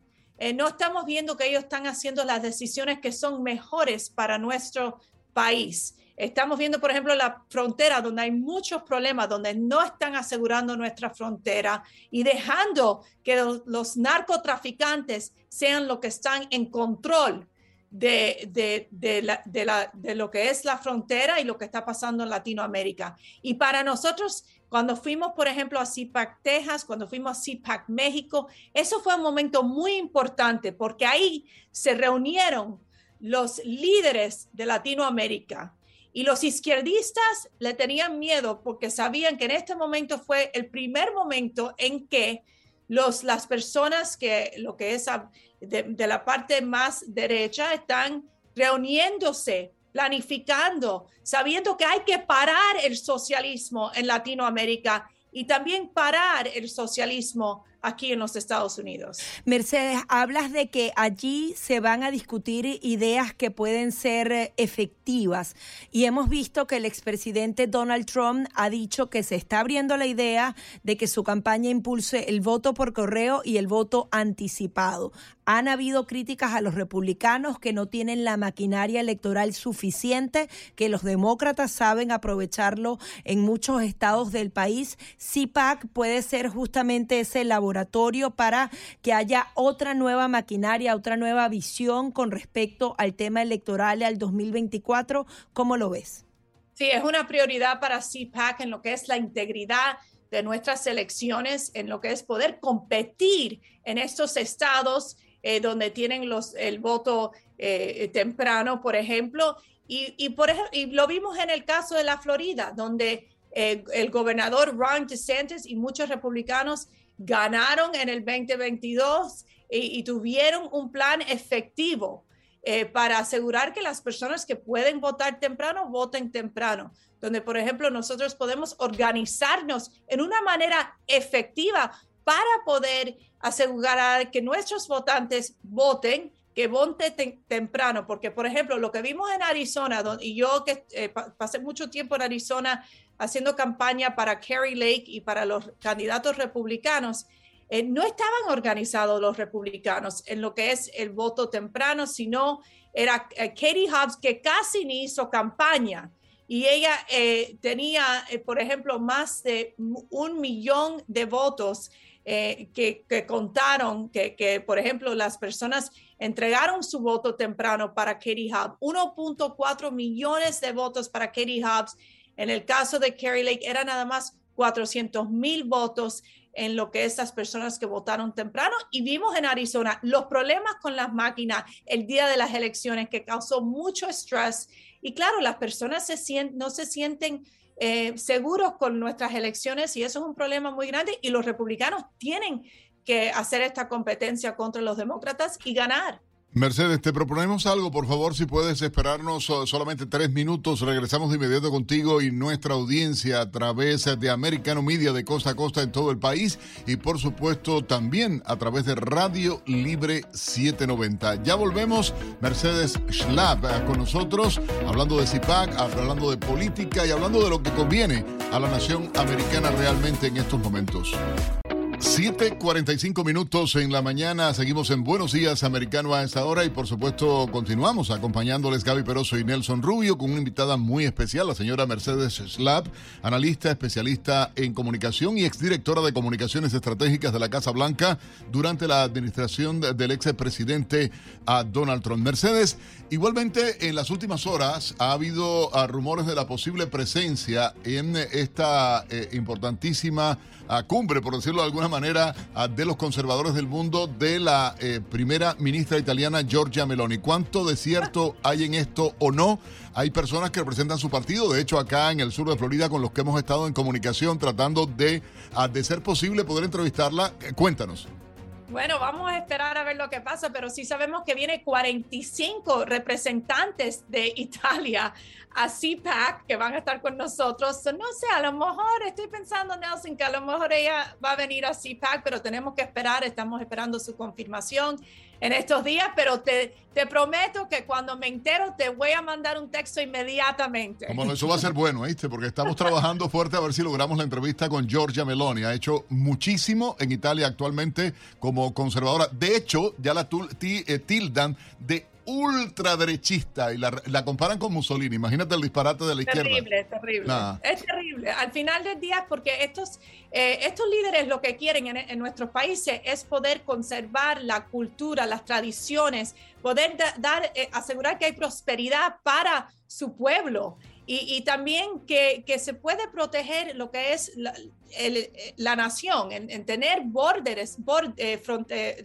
no estamos viendo que ellos están haciendo las decisiones que son mejores para nuestro país. Estamos viendo, por ejemplo, la frontera donde hay muchos problemas, donde no están asegurando nuestra frontera y dejando que los, narcotraficantes sean los que están en control de, de, lo que es la frontera y lo que está pasando en Latinoamérica. Y para nosotros, cuando fuimos, por ejemplo, a CIPAC Texas, cuando fuimos a CIPAC México, eso fue un momento muy importante porque ahí se reunieron los líderes de Latinoamérica y los izquierdistas le tenían miedo porque sabían que en este momento fue el primer momento en que los, las personas que lo que es de, la parte más derecha están reuniéndose, planificando, sabiendo que hay que parar el socialismo en Latinoamérica y también parar el socialismo aquí en los Estados Unidos. Mercedes, hablas de que allí se van a discutir ideas que pueden ser eh, efectivas y hemos visto que el expresidente Donald Trump ha dicho que se está abriendo la idea de que su campaña impulse el voto por correo y el voto anticipado. Han habido críticas a los republicanos que no tienen la maquinaria electoral suficiente, que los demócratas saben aprovecharlo en muchos estados del país. CIPAC puede ser justamente ese laboratorio para que haya otra nueva maquinaria, otra nueva visión con respecto al tema electoral al 2024. ¿Cómo lo ves? Sí, es una prioridad para CIPAC en lo que es la integridad de nuestras elecciones, en lo que es poder competir en estos estados eh, donde tienen los, el voto eh, temprano, por ejemplo. Y, por y lo vimos en el caso de la Florida, donde eh, el gobernador Ron DeSantis y muchos republicanos ganaron en el 2022 y, tuvieron un plan efectivo para asegurar que las personas que pueden votar temprano voten temprano, donde por ejemplo nosotros podemos organizarnos en una manera efectiva para poder asegurar que nuestros votantes voten, que voten temprano, porque por ejemplo, lo que vimos en Arizona, y yo que eh, pasé mucho tiempo en Arizona haciendo campaña para Kerry Lake y para los candidatos republicanos, eh, no estaban organizados los republicanos en lo que es el voto temprano, sino era eh, Katie Hobbs que casi ni hizo campaña y ella tenía, por ejemplo, más de un millón de votos eh, que, contaron que, por ejemplo, las personas entregaron su voto temprano para Katie Hobbs, 1.4 millones de votos para Katie Hobbs. En el caso de Kerry Lake era nada más 400 mil votos en lo que estas personas que votaron temprano y vimos en Arizona los problemas con las máquinas el día de las elecciones que causó mucho estrés y claro, las personas no se sienten eh, seguros con nuestras elecciones y eso es un problema muy grande y los republicanos tienen que hacer esta competencia contra los demócratas y ganar. Mercedes, te proponemos algo, por favor, si puedes esperarnos solamente tres minutos, regresamos de inmediato contigo y nuestra audiencia a través de Americano Media de costa a costa en todo el país y por supuesto también a través de Radio Libre 790. Ya volvemos, Mercedes Schlapp eh, con nosotros, hablando de CIPAC, hablando de política y hablando de lo que conviene a la nación americana realmente en estos momentos. 7:45 minutos en la mañana. Seguimos en Buenos Días Americano a esta hora y por supuesto continuamos acompañándoles Gaby Peroso y Nelson Rubio con una invitada muy especial, la señora Mercedes Slab, analista, especialista en comunicación y exdirectora de comunicaciones estratégicas de la Casa Blanca durante la administración del expresidente Donald Trump. Mercedes, igualmente en las últimas horas ha habido ah, rumores de la posible presencia en esta eh, importantísima ah, cumbre, por decirlo de alguna manera de los conservadores del mundo de la eh, primera ministra italiana Giorgia Meloni. ¿Cuánto de cierto hay en esto o no? Hay personas que representan su partido, de hecho acá en el sur de Florida con los que hemos estado en comunicación tratando de, de ser posible poder entrevistarla. Eh, cuéntanos. Bueno, vamos a esperar a ver lo que pasa, pero sí sabemos que viene 45 representantes de Italia a CPAC que van a estar con nosotros. No sé, a lo mejor estoy pensando, Nelson, que a lo mejor ella va a venir a CPAC, pero tenemos que esperar, estamos esperando su confirmación en estos días, pero te, te prometo que cuando me entero te voy a mandar un texto inmediatamente. Como eso va a ser bueno, ¿viste? Porque estamos trabajando fuerte a ver si logramos la entrevista con Giorgia Meloni. Ha hecho muchísimo en Italia actualmente como conservadora. De hecho, ya la eh, tildan de ultraderechista y la, la, comparan con Mussolini. Imagínate el disparate de la izquierda. Terrible, terrible. Es terrible. Al final del día, porque estos, eh, estos líderes lo que quieren en, nuestros países es poder conservar la cultura, las tradiciones, poder dar, eh, asegurar que hay prosperidad para su pueblo. Y, también que, se puede proteger lo que es la, la nación, en, tener borders, eh,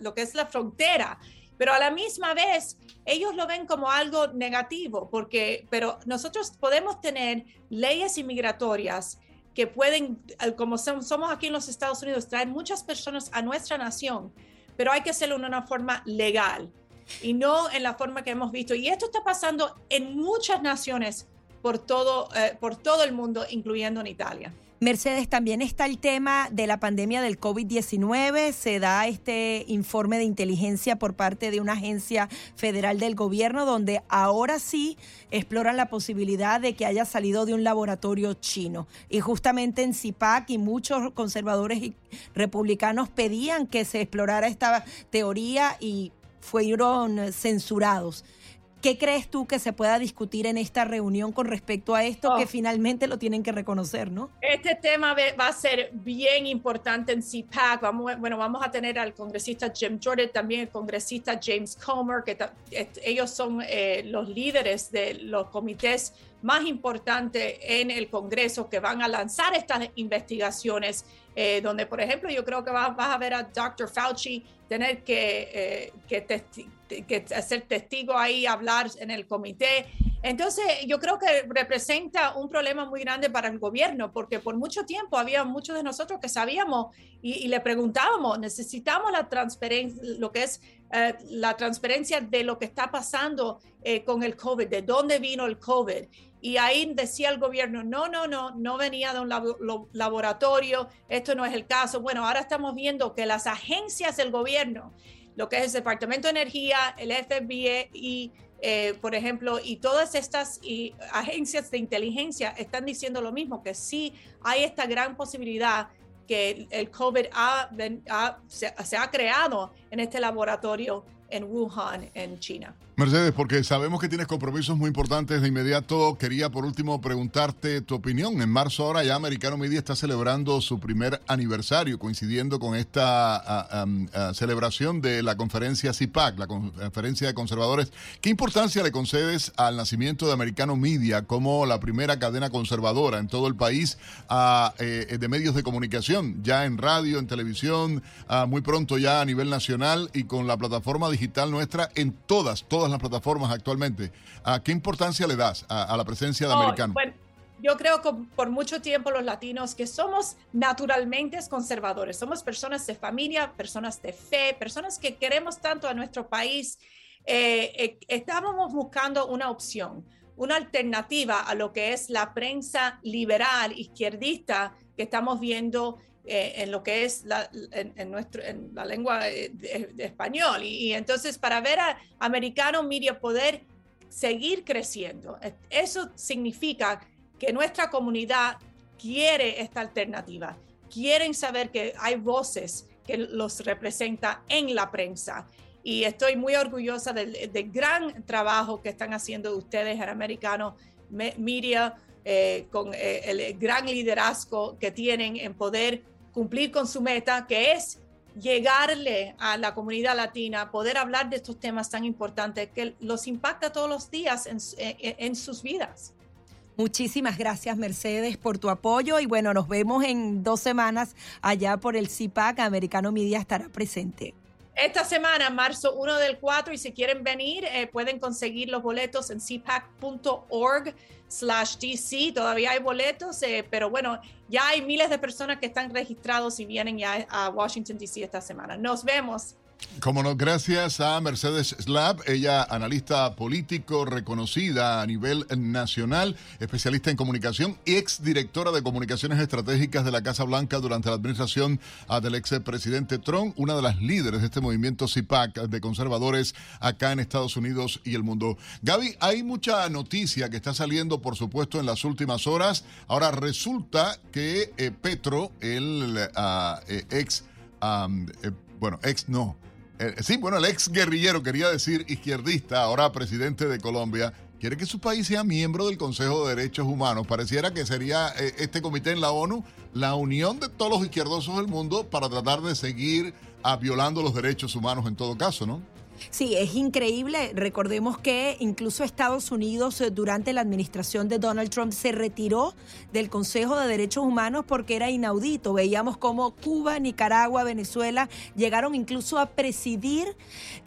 lo que es la frontera pero a la misma vez ellos lo ven como algo negativo, porque, pero nosotros podemos tener leyes inmigratorias que pueden, como somos aquí en los Estados Unidos, traer muchas personas a nuestra nación, pero hay que hacerlo de una forma legal y no en la forma que hemos visto. Y esto está pasando en muchas naciones por todo, eh, por todo el mundo, incluyendo en Italia. Mercedes, también está el tema de la pandemia del COVID-19. Se da este informe de inteligencia por parte de una agencia federal del gobierno donde ahora sí exploran la posibilidad de que haya salido de un laboratorio chino. Y justamente en CIPAC y muchos conservadores y republicanos pedían que se explorara esta teoría y fueron censurados. ¿Qué crees tú que se pueda discutir en esta reunión con respecto a esto que oh. finalmente lo tienen que reconocer, no? Este tema va a ser bien importante en CPAC. Vamos, bueno, vamos a tener al congresista Jim Jordan, también el congresista James Comer, que ellos son eh, los líderes de los comités más importantes en el Congreso que van a lanzar estas investigaciones, eh, donde, por ejemplo, yo creo que vas, a ver a Dr. Fauci tener que, eh, que que ser testigo ahí, hablar en el comité. Entonces, yo creo que representa un problema muy grande para el gobierno, porque por mucho tiempo había muchos de nosotros que sabíamos y, le preguntábamos, necesitamos la transparencia, lo que es eh, la transparencia de lo que está pasando eh, con el COVID, de dónde vino el COVID. Y ahí decía el gobierno, no, no, no, no venía de un laboratorio, esto no es el caso. Bueno, ahora estamos viendo que las agencias del gobierno lo que es el Departamento de Energía, el FBI y, eh, por ejemplo, y todas estas agencias de inteligencia están diciendo lo mismo, que sí hay esta gran posibilidad que el COVID se ha creado en este laboratorio en Wuhan, en China. Mercedes, porque sabemos que tienes compromisos muy importantes de inmediato, quería por último preguntarte tu opinión. En marzo ahora ya Americano Media está celebrando su primer aniversario, coincidiendo con esta celebración de la conferencia CIPAC, la conferencia de conservadores. ¿Qué importancia le concedes al nacimiento de Americano Media como la primera cadena conservadora en todo el país eh, de medios de comunicación, ya en radio, en televisión, muy pronto ya a nivel nacional y con la plataforma digital nuestra en todas, todas las plataformas actualmente. ¿A ¿Qué importancia le das a, la presencia de americanos? Bueno, yo creo que por mucho tiempo los latinos que somos naturalmente conservadores, somos personas de familia, personas de fe, personas que queremos tanto a nuestro país, eh, eh, estábamos buscando una opción, una alternativa a lo que es la prensa liberal, izquierdista que estamos viendo eh, en lo que es la, en, nuestro, en la lengua de, español. Y, entonces para ver a Americano Media poder seguir creciendo, eh, eso significa que nuestra comunidad quiere esta alternativa, quieren saber que hay voces que los representa en la prensa. Y estoy muy orgullosa del, gran trabajo que están haciendo ustedes en Americano Media, eh, con el gran liderazgo que tienen en poder cumplir con su meta, que es llegarle a la comunidad latina, poder hablar de estos temas tan importantes que los impacta todos los días en, sus vidas. Muchísimas gracias Mercedes por tu apoyo y bueno, nos vemos en dos semanas allá por el CIPAC, Americano Media estará presente. Esta semana, marzo 1 del 4, y si quieren venir, eh, pueden conseguir los boletos en cpac.org slash DC. Todavía hay boletos, eh, pero bueno, ya hay miles de personas que están registrados y vienen ya a Washington, DC esta semana. Nos vemos. Como no, gracias a Mercedes Slab, ella analista político reconocida a nivel nacional, especialista en comunicación y ex directora de comunicaciones estratégicas de la Casa Blanca durante la administración del ex presidente Trump, una de las líderes de este movimiento CIPAC de conservadores acá en Estados Unidos y el mundo. Gaby, hay mucha noticia que está saliendo, por supuesto, en las últimas horas. Ahora resulta que eh, Petro, el ah, eh, ex, eh, bueno, ex no eh, sí, bueno, el ex guerrillero, quería decir izquierdista, ahora presidente de Colombia, quiere que su país sea miembro del Consejo de Derechos Humanos. Pareciera que sería eh, este comité en la ONU la unión de todos los izquierdosos del mundo para tratar de seguir ah, violando los derechos humanos en todo caso, ¿no? Sí, es increíble. Recordemos que incluso Estados Unidos eh, durante la administración de Donald Trump se retiró del Consejo de Derechos Humanos porque era inaudito. Veíamos cómo Cuba, Nicaragua, Venezuela llegaron incluso a presidir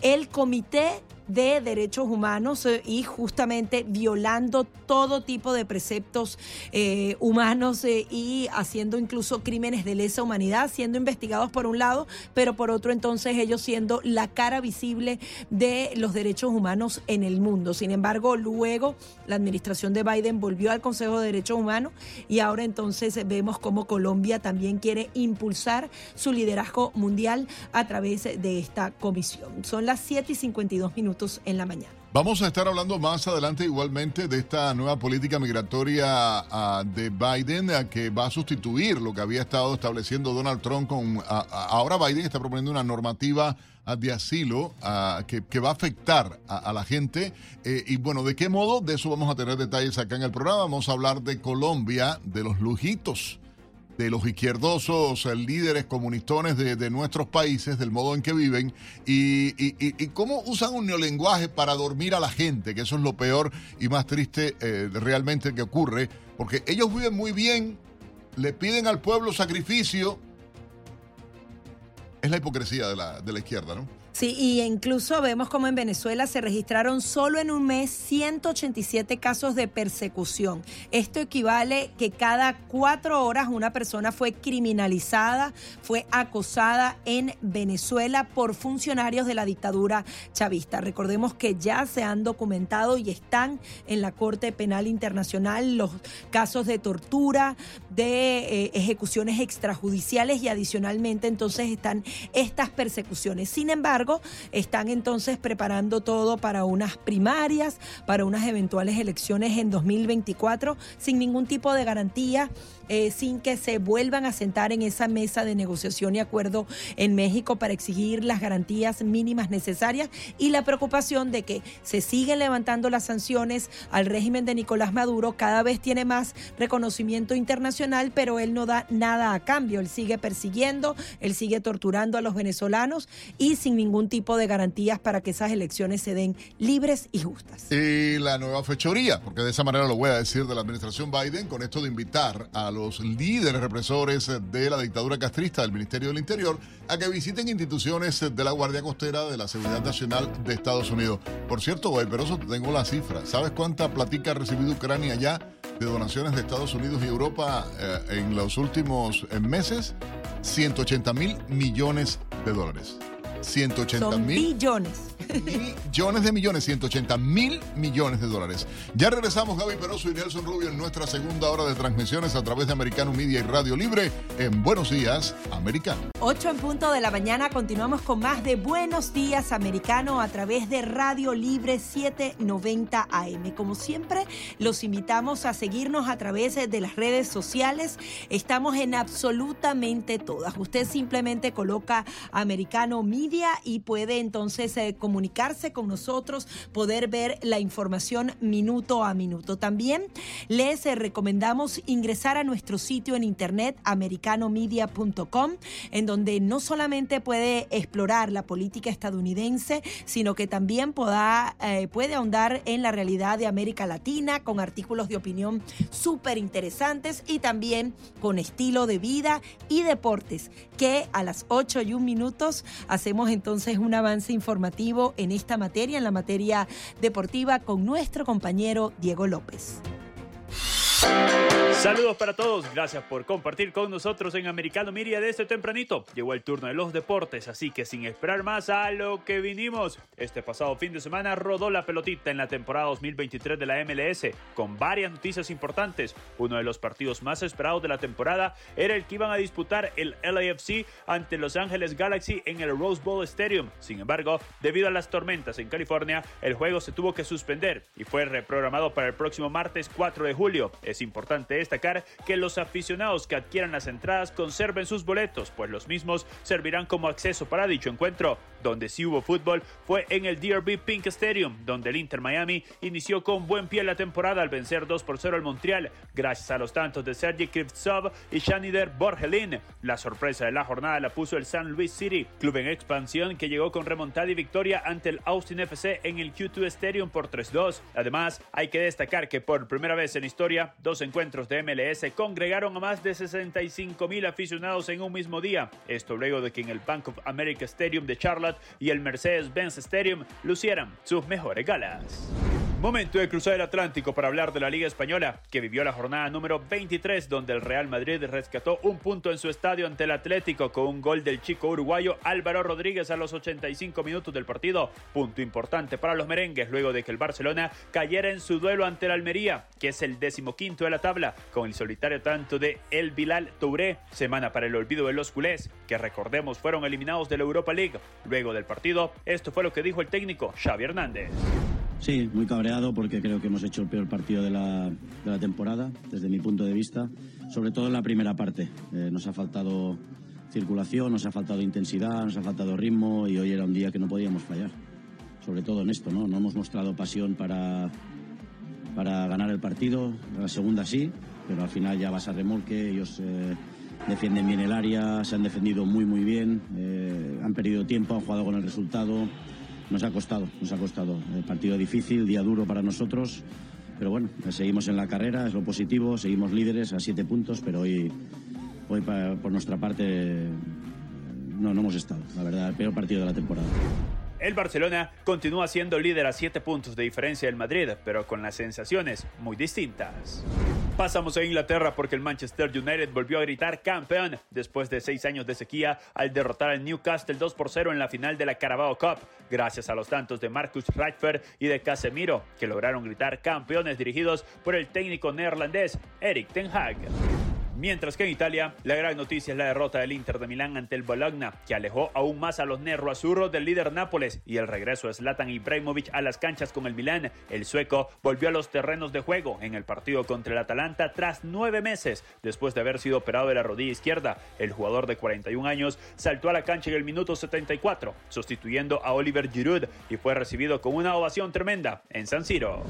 el comité de derechos humanos eh, y justamente violando todo tipo de preceptos eh, humanos eh, y haciendo incluso crímenes de lesa humanidad, siendo investigados por un lado, pero por otro entonces ellos siendo la cara visible de los derechos humanos en el mundo. Sin embargo, luego la administración de Biden volvió al Consejo de Derechos Humanos y ahora entonces vemos cómo Colombia también quiere impulsar su liderazgo mundial a través de esta comisión. Son las 7 y 52 minutos en la mañana. Vamos a estar hablando más adelante igualmente de esta nueva política migratoria ah, de Biden ah, que va a sustituir lo que había estado estableciendo Donald Trump con... Ah, ahora Biden está proponiendo una normativa de asilo que, va a afectar a, la gente. Eh, y bueno, ¿de qué modo? De eso vamos a tener detalles acá en el programa. Vamos a hablar de Colombia, de los lujitos de los izquierdosos eh, líderes comunistones de, nuestros países, del modo en que viven, y, cómo usan un neolenguaje para dormir a la gente, que eso es lo peor y más triste eh, realmente que ocurre, porque ellos viven muy bien, le piden al pueblo sacrificio. Es la hipocresía de la, de la izquierda, ¿no? Sí, y incluso vemos como en Venezuela se registraron solo en un mes 187 casos de persecución. Esto equivale que cada cuatro horas una persona fue criminalizada, fue acosada en Venezuela por funcionarios de la dictadura chavista. Recordemos que ya se han documentado y están en la Corte Penal Internacional los casos de tortura, de eh, ejecuciones extrajudiciales y adicionalmente entonces están estas persecuciones. Sin embargo, están entonces preparando todo para unas primarias, para unas eventuales elecciones en 2024, sin ningún tipo de garantía eh, sin que se vuelvan a sentar en esa mesa de negociación y acuerdo en México para exigir las garantías mínimas necesarias y la preocupación de que se siguen levantando las sanciones al régimen de Nicolás Maduro, cada vez tiene más reconocimiento internacional, pero él no da nada a cambio, él sigue persiguiendo, él sigue torturando a los venezolanos y sin ningún tipo de garantías para que esas elecciones se den libres y justas. Y la nueva fechoría, porque de esa manera lo voy a decir de la administración Biden, con esto de invitar a los líderes represores de la dictadura castrista del Ministerio del Interior a que visiten instituciones de la Guardia Costera de la Seguridad Nacional de Estados Unidos. Por cierto, Guay Peroso, tengo la cifra. ¿Sabes cuánta platica ha recibido Ucrania ya de donaciones de Estados Unidos y Europa eh, en los últimos eh, meses? 180 mil millones de dólares. 180 mil billones. Millones de millones, 180 mil millones de dólares. Ya regresamos Gaby Peroso y Nelson Rubio en nuestra segunda hora de transmisiones a través de Americano Media y Radio Libre en Buenos Días, Americano. 8 en punto de la mañana, continuamos con más de Buenos Días, Americano a través de Radio Libre 790 AM. Como siempre, los invitamos a seguirnos a través de las redes sociales. Estamos en absolutamente todas. Usted simplemente coloca Americano Media y puede entonces eh, comunicarse comunicarse con nosotros, poder ver la información minuto a minuto. También les recomendamos ingresar a nuestro sitio en internet americanomedia.com, en donde no solamente puede explorar la política estadounidense, sino que también eh, puede ahondar en la realidad de América Latina con artículos de opinión súper interesantes y también con estilo de vida y deportes, que a las 8 y un minutos hacemos entonces un avance informativo en esta materia, en la materia deportiva, con nuestro compañero Diego López. Saludos para todos, gracias por compartir con nosotros en Americano Miria de este tempranito. Llegó el turno de los deportes, así que sin esperar más a lo que vinimos. Este pasado fin de semana rodó la pelotita en la temporada 2023 de la MLS, con varias noticias importantes. Uno de los partidos más esperados de la temporada era el que iban a disputar el LAFC ante Los Ángeles Galaxy en el Rose Bowl Stadium. Sin embargo, debido a las tormentas en California, el juego se tuvo que suspender y fue reprogramado para el próximo martes 4 de julio. Es importante destacar que los aficionados que adquieran las entradas conserven sus boletos, pues los mismos servirán como acceso para dicho encuentro. Donde sí hubo fútbol fue en el DRB Pink Stadium, donde el Inter Miami inició con buen pie la temporada al vencer 2 por 0 al Montreal, gracias a los tantos de Sergei Krivtsov y Shanider Borgelin. La sorpresa de la jornada la puso el San Luis City, club en expansión que llegó con remontada y victoria ante el Austin FC en el Q2 Stadium por 3-2. Además, hay que destacar que por primera vez en historia, dos encuentros de MLS congregaron a más de 65 mil aficionados en un mismo día. Esto luego de que en el Bank of America Stadium de Charlotte y el Mercedes-Benz Stadium lucieran sus mejores galas. Momento de cruzar el Atlántico para hablar de la Liga Española, que vivió la jornada número 23, donde el Real Madrid rescató un punto en su estadio ante el Atlético con un gol del chico uruguayo Álvaro Rodríguez a los 85 minutos del partido. Punto importante para los merengues luego de que el Barcelona cayera en su duelo ante el Almería, que es el decimoquinto de la tabla, con el solitario tanto de El Bilal Touré. Semana para el olvido de los culés, que recordemos fueron eliminados de la Europa League. Luego del partido, esto fue lo que dijo el técnico Xavi Hernández. Sí, muy cabreado porque creo que hemos hecho el peor partido de la, de la temporada, desde mi punto de vista, sobre todo en la primera parte. Eh, nos ha faltado circulación, nos ha faltado intensidad, nos ha faltado ritmo y hoy era un día que no podíamos fallar. Sobre todo en esto, ¿no? No hemos mostrado pasión para, para ganar el partido. La segunda sí, pero al final ya vas a remolque. Ellos eh, defienden bien el área, se han defendido muy, muy bien. Eh, han perdido tiempo, han jugado con el resultado nos ha costado, nos ha costado. El partido difícil, día duro para nosotros, pero bueno, seguimos en la carrera, es lo positivo, seguimos líderes a siete puntos, pero hoy, hoy por nuestra parte no, no hemos estado, la verdad, el peor partido de la temporada. El Barcelona continúa siendo líder a 7 puntos de diferencia del Madrid, pero con las sensaciones muy distintas. Pasamos a Inglaterra porque el Manchester United volvió a gritar campeón después de seis años de sequía al derrotar al Newcastle 2 por 0 en la final de la Carabao Cup, gracias a los tantos de Marcus Rashford y de Casemiro, que lograron gritar campeones dirigidos por el técnico neerlandés Eric Ten Hag. Mientras que en Italia, la gran noticia es la derrota del Inter de Milán ante el Bologna, que alejó aún más a los Azzurro del líder Nápoles y el regreso de Zlatan Ibrahimovic a las canchas con el Milán. El sueco volvió a los terrenos de juego en el partido contra el Atalanta tras nueve meses después de haber sido operado de la rodilla izquierda. El jugador de 41 años saltó a la cancha en el minuto 74, sustituyendo a Oliver Giroud y fue recibido con una ovación tremenda en San Siro.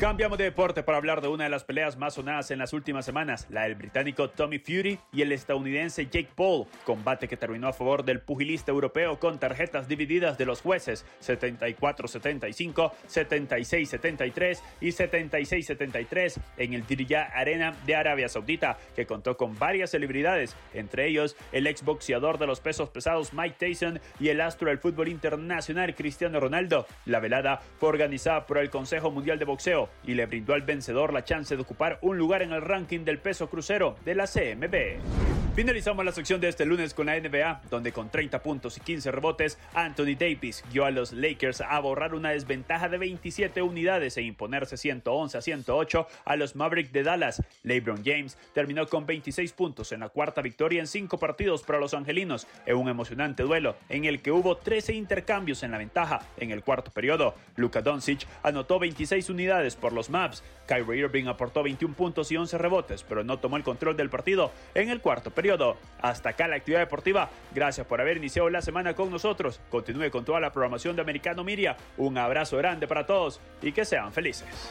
Cambiamos de deporte para hablar de una de las peleas más sonadas en las últimas semanas, la del británico Tommy Fury y el estadounidense Jake Paul, combate que terminó a favor del pugilista europeo con tarjetas divididas de los jueces 74-75, 76-73 y 76-73 en el Diriyah Arena de Arabia Saudita, que contó con varias celebridades, entre ellos el exboxeador de los pesos pesados Mike Tyson y el astro del fútbol internacional Cristiano Ronaldo. La velada fue organizada por el Consejo Mundial de Boxeo y le brindó al vencedor la chance de ocupar un lugar en el ranking del peso crucero de la CMB. Finalizamos la sección de este lunes con la NBA, donde con 30 puntos y 15 rebotes, Anthony Davis guió a los Lakers a borrar una desventaja de 27 unidades e imponerse 111 a 108 a los Mavericks de Dallas. LeBron James terminó con 26 puntos en la cuarta victoria en cinco partidos para los angelinos, en un emocionante duelo en el que hubo 13 intercambios en la ventaja en el cuarto periodo. Luka Doncic anotó 26 unidades por los Mavs. Kyrie Irving aportó 21 puntos y 11 rebotes, pero no tomó el control del partido en el cuarto periodo. Hasta acá la actividad deportiva. Gracias por haber iniciado la semana con nosotros. Continúe con toda la programación de Americano Miria. Un abrazo grande para todos y que sean felices.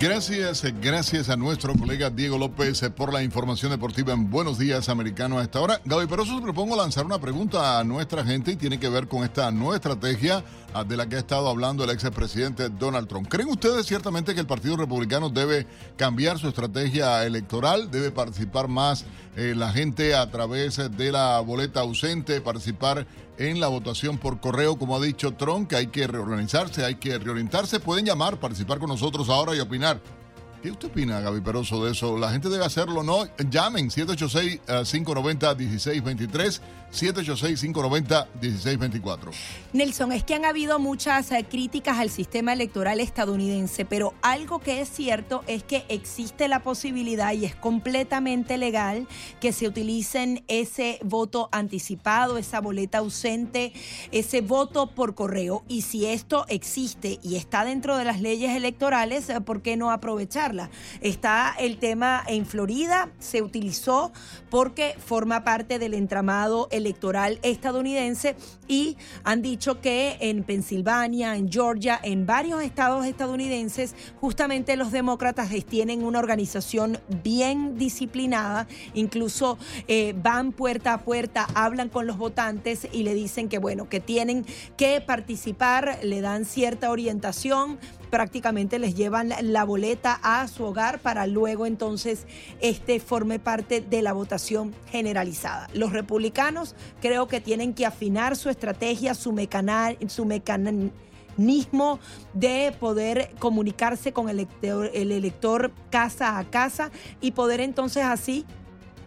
Gracias, gracias a nuestro colega Diego López por la información deportiva en Buenos Días Americano a esta hora. Gaby Peroso, propongo lanzar una pregunta a nuestra gente y tiene que ver con esta nueva estrategia ah, de la que ha estado hablando el expresidente Donald Trump. ¿Creen ustedes ciertamente que el Partido Republicano debe cambiar su estrategia electoral? ¿Debe participar más eh, la gente a través de la boleta ausente, participar en la votación por correo, como ha dicho Trump, que hay que reorganizarse, hay que reorientarse. Pueden llamar, participar con nosotros ahora y opinar. llegar ¿Qué usted opina, Gaby Peroso, de eso? ¿La gente debe hacerlo no? Llamen 786-590-1623, 786-590-1624. Nelson, es que han habido muchas eh, críticas al sistema electoral estadounidense, pero algo que es cierto es que existe la posibilidad y es completamente legal que se utilicen ese voto anticipado, esa boleta ausente, ese voto por correo. Y si esto existe y está dentro de las leyes electorales, eh, ¿por qué no aprovechar? Está el tema en Florida, se utilizó porque forma parte del entramado electoral estadounidense y han dicho que en Pensilvania, en Georgia, en varios estados estadounidenses, justamente los demócratas tienen una organización bien disciplinada, incluso eh, van puerta a puerta, hablan con los votantes y le dicen que bueno, que tienen que participar, le dan cierta orientación, prácticamente les llevan la boleta a su hogar para luego entonces este forme parte de la votación generalizada. Los republicanos creo que tienen que afinar su estrategia, su, su mecanismo de poder comunicarse con el elector, el elector casa a casa y poder entonces así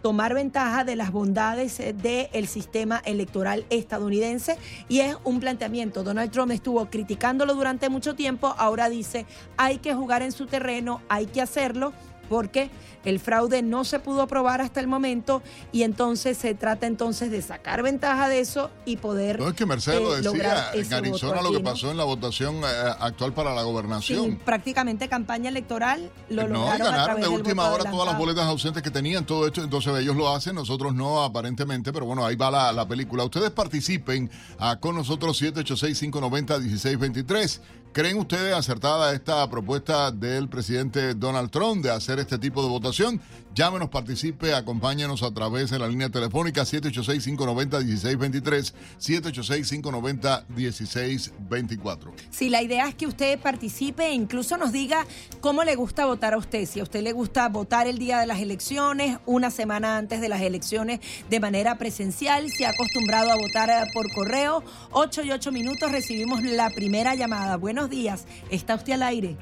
tomar ventaja de las bondades eh, del sistema electoral estadounidense. Y es un planteamiento. Donald Trump estuvo criticándolo durante mucho tiempo, ahora dice hay que jugar en su terreno, hay que hacerlo porque el fraude no se pudo probar hasta el momento y entonces se trata entonces de sacar ventaja de eso y poder No es que Mercedes lo eh, decía en Arizona lo que pasó en la votación eh, actual para la gobernación. Sí, prácticamente campaña electoral lo no, lograron ganaron de última hora todas las boletas ausentes que tenían, todo esto, entonces ellos lo hacen, nosotros no aparentemente, pero bueno, ahí va la, la película. Ustedes participen ah, con nosotros 786-590-1623. ¿Creen ustedes acertada esta propuesta del presidente Donald Trump de hacer este tipo de votación? Llámenos, participe, acompáñenos a través de la línea telefónica 786-590-1623, 786-590-1624. Sí, la idea es que usted participe e incluso nos diga cómo le gusta votar a usted. Si a usted le gusta votar el día de las elecciones, una semana antes de las elecciones de manera presencial, si ha acostumbrado a votar eh, por correo. 8 y 8 minutos recibimos la primera llamada. Buenos días, ¿está usted al aire?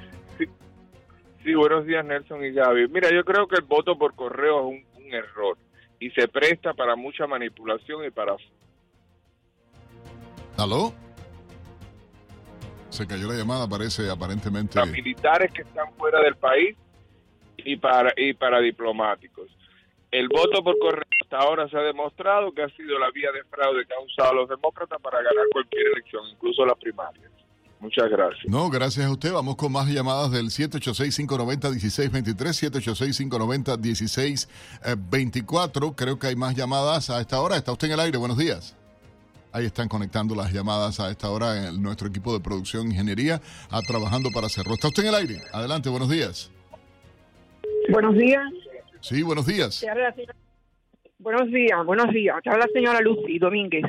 Sí, buenos días Nelson y Gaby. Mira, yo creo que el voto por correo es un, error y se presta para mucha manipulación y para... ¿Aló? Se cayó la llamada, parece aparentemente... Para militares que están fuera del país y para, y para diplomáticos. El voto por correo hasta ahora se ha demostrado que ha sido la vía de fraude que han usado los demócratas para ganar cualquier elección, incluso las primarias. Muchas gracias. No, gracias a usted. Vamos con más llamadas del 786-590-1623, 786-590-1624. Creo que hay más llamadas a esta hora. Está usted en el aire. Buenos días. Ahí están conectando las llamadas a esta hora. En nuestro equipo de producción ingeniería a trabajando para hacerlo. ¿Está usted en el aire? Adelante, buenos días. Buenos días. Sí, buenos días. Buenos días, buenos días. Te habla la señora Lucy Domínguez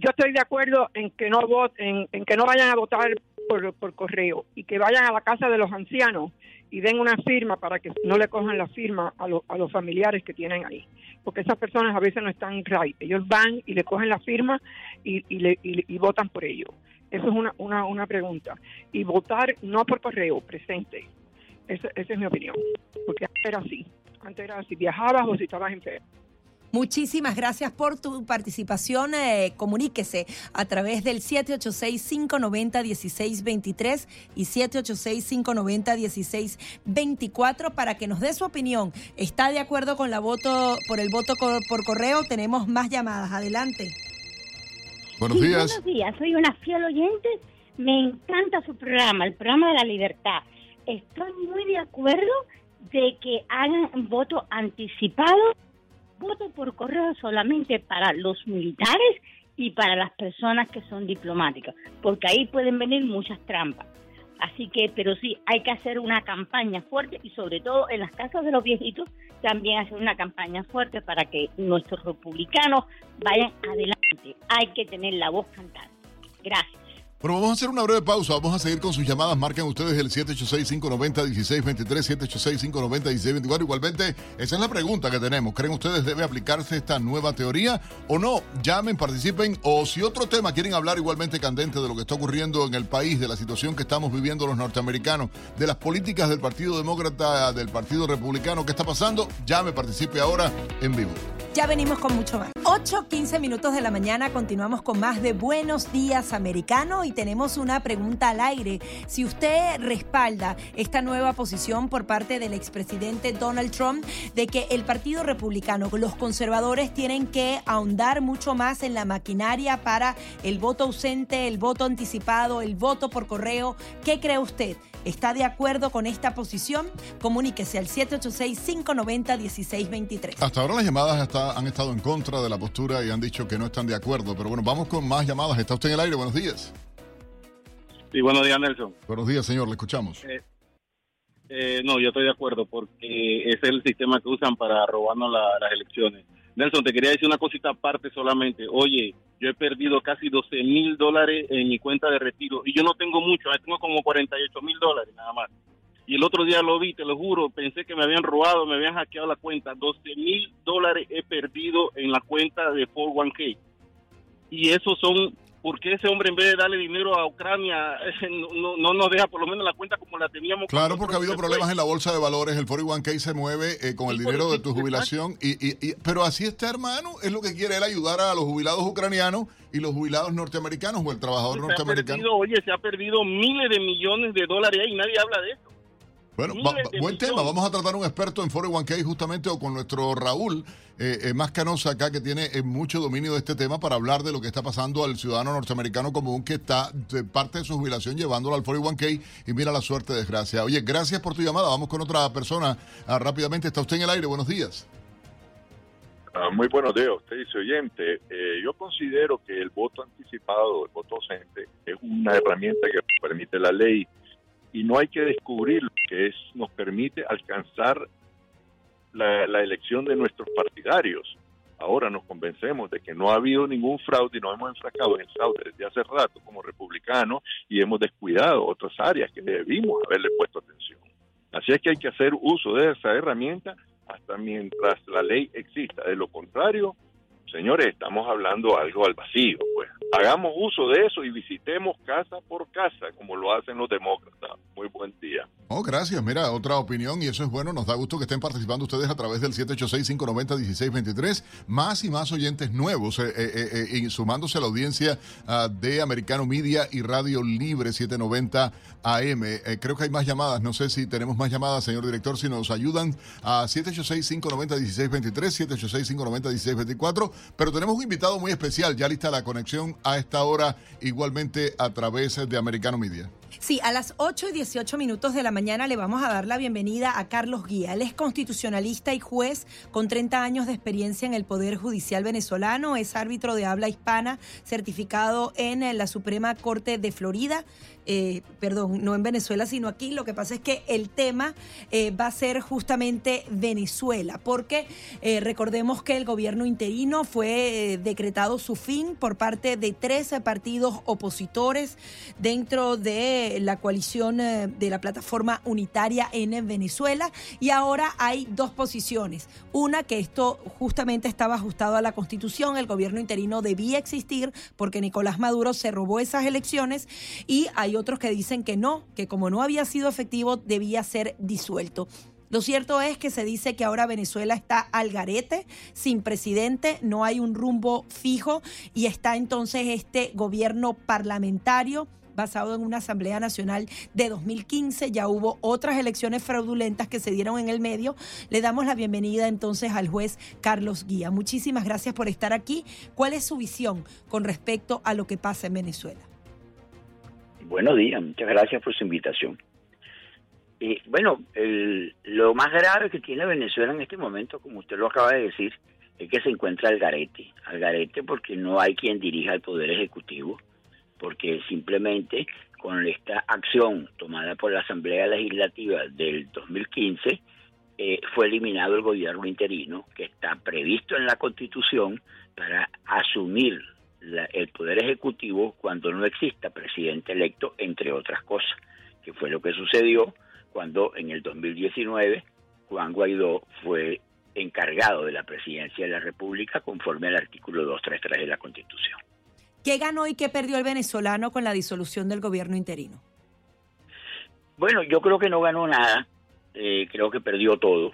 yo estoy de acuerdo en que no voten, en que no vayan a votar por, correo y que vayan a la casa de los ancianos y den una firma para que no le cojan la firma a, a los familiares que tienen ahí. Porque esas personas a veces no están right. Ellos van y le cogen la firma y, y, le, y, votan por ello. Eso es una, una, una pregunta. Y votar no por correo, presente. Esa, esa es mi opinión. Porque antes era así. Antes era si viajabas o si estabas enfermo. Muchísimas gracias por tu participación. Eh, comuníquese a través del 786-590-1623 y 786-590-1624 para que nos dé su opinión. ¿Está de acuerdo con la voto por el voto por correo? Tenemos más llamadas. Adelante. Buenos días. buenos días. Soy una fiel oyente. Me encanta su programa, el programa de la libertad. Estoy muy de acuerdo de que hagan voto anticipado, voto por correo solamente para los militares y para las personas que son diplomáticas, porque ahí pueden venir muchas trampas. Así que, pero sí, hay que hacer una campaña fuerte y sobre todo en las casas de los viejitos también hacer una campaña fuerte para que nuestros republicanos vayan adelante. Hay que tener la voz cantante. Bueno, vamos a hacer una breve pausa. Vamos a seguir con sus llamadas. Marquen ustedes el 786-590-1623, 786-590-1624. Igualmente, esa es la pregunta que tenemos. ¿Creen ustedes debe aplicarse esta nueva teoría o no? Llamen, participen. O si otro tema quieren hablar igualmente candente de lo que está ocurriendo en el país, de la situación que estamos viviendo los norteamericanos, de las políticas del Partido Demócrata, del Partido Republicano, ¿qué está pasando? Llame, participe ahora en vivo. Ya venimos con mucho más. 8, 15 minutos de la mañana, continuamos con más de Buenos Días Americano y tenemos una pregunta al aire. Si usted respalda esta nueva posición por parte del expresidente Donald Trump de que el Partido Republicano, los conservadores tienen que ahondar mucho más en la maquinaria para el voto ausente, el voto anticipado, el voto por correo, ¿qué cree usted? ¿Está de acuerdo con esta posición? Comuníquese al 786-590-1623. Hasta ahora las llamadas han estado en contra de la postura y han dicho que no están de acuerdo. Pero bueno, vamos con más llamadas. Está usted en el aire. Buenos días. Sí, buenos días, Nelson. Buenos días, señor. Le escuchamos. Eh, eh, no, yo estoy de acuerdo porque ese es el sistema que usan para robarnos la- las elecciones. Nelson, te quería decir una cosita aparte solamente. Oye, yo he perdido casi 12 mil dólares en mi cuenta de retiro y yo no tengo mucho, eh, tengo como 48 mil dólares nada más. Y el otro día lo vi, te lo juro, pensé que me habían robado, me habían hackeado la cuenta. 12 mil dólares he perdido en la cuenta de 401k. Y esos son, ¿por qué ese hombre en vez de darle dinero a Ucrania no, no, no nos deja por lo menos la cuenta como la teníamos? Claro, porque ha habido problemas en la bolsa de valores, el 41K se mueve eh, con el dinero de tu jubilación, y, y- y- pero así está, hermano, es lo que quiere él ayudar a los jubilados ucranianos y los jubilados norteamericanos o el trabajador Se ha norteamericano. perdido, oye, se ha perdido miles de millones de dólares y nadie habla de eso. Bueno, va- buen tema. Vamos a tratar un experto en 41K justamente o con nuestro Raúl eh, eh, más canosa acá que tiene eh, mucho dominio de este tema para hablar de lo que está pasando al ciudadano norteamericano común que está de parte de su jubilación llevándolo al 41K y mira la suerte, desgracia. Oye, gracias por tu llamada. Vamos con otra persona ah, rápidamente. Está usted en el aire. Buenos días. Ah, muy buenos días, usted dice oyente. Eh, yo considero que el voto anticipado, el voto ausente, es una herramienta que permite la ley y no hay que descubrir lo que es, nos permite alcanzar la, elección de nuestros partidarios. Ahora nos convencemos de que no ha habido ningún fraude y nos hemos enfrascado en el fraude desde hace rato como republicanos y hemos descuidado otras áreas que debimos haberle puesto atención. Así es que hay que hacer uso de esa herramienta hasta mientras la ley exista. De lo contrario, señores, estamos hablando algo al vacío. Pues hagamos uso de eso y visitemos casa por casa, como lo hacen los demócratas. Muy buen día. Oh, gracias. Mira, otra opinión y eso es bueno. Nos da gusto que estén participando ustedes a través del 786-590-1623. Más y más oyentes nuevos eh, eh, eh, eh, sumándose a la audiencia ah, de Americano Media y Radio Libre 790 AM. Eh, creo que hay más llamadas. No sé si tenemos más llamadas, señor director, si nos ayudan a 786-590-1623, 786-590-1624. Pero tenemos un invitado muy especial. Ya lista la conexión a esta hora, igualmente a través de Americano Media. Sí, a las 8 y 18 minutos de la mañana le vamos a dar la bienvenida a Carlos Guía. Él es constitucionalista y juez con 30 años de experiencia en el Poder Judicial venezolano. Es árbitro de habla hispana, certificado en eh, la Suprema Corte de Florida. Eh, perdón, no en Venezuela, sino aquí. Lo que pasa es que el tema eh, va a ser justamente Venezuela, porque recordemos que el gobierno interino fue decretado su fin por parte de 13 partidos opositores dentro de la coalición eh, de la plataforma unitaria en Venezuela y ahora hay dos posiciones. Una que esto justamente estaba ajustado a la constitución, el gobierno interino debía existir porque Nicolás Maduro se robó esas elecciones y hay otros que dicen que no, que como no había sido efectivo debía ser disuelto. Lo cierto es que se dice que ahora Venezuela está al garete, sin presidente, no hay un rumbo fijo y está entonces este gobierno parlamentario basado en una Asamblea Nacional de 2015. Ya hubo otras elecciones fraudulentas que se dieron en el medio. Le damos la bienvenida entonces al juez Carlos Guía. Muchísimas gracias por estar aquí. ¿Cuál es su visión con respecto a lo que pasa en Venezuela? Buenos días, muchas gracias por su invitación. Eh, bueno, lo más grave que tiene Venezuela en este momento, como usted lo acaba de decir, es que se encuentra al garete. Al garete porque no hay quien dirija el Poder Ejecutivo, porque simplemente con esta acción tomada por la Asamblea Legislativa del 2015, eh, fue eliminado el gobierno interino, que está previsto en la Constitución para asumir el Poder Ejecutivo cuando no exista presidente electo, entre otras cosas, que fue lo que sucedió cuando en el 2019 Juan Guaidó fue encargado de la presidencia de la República conforme al artículo 233 de la Constitución. ¿Qué ganó y qué perdió el venezolano con la disolución del gobierno interino? Bueno, yo creo que no ganó nada, eh, creo que perdió todo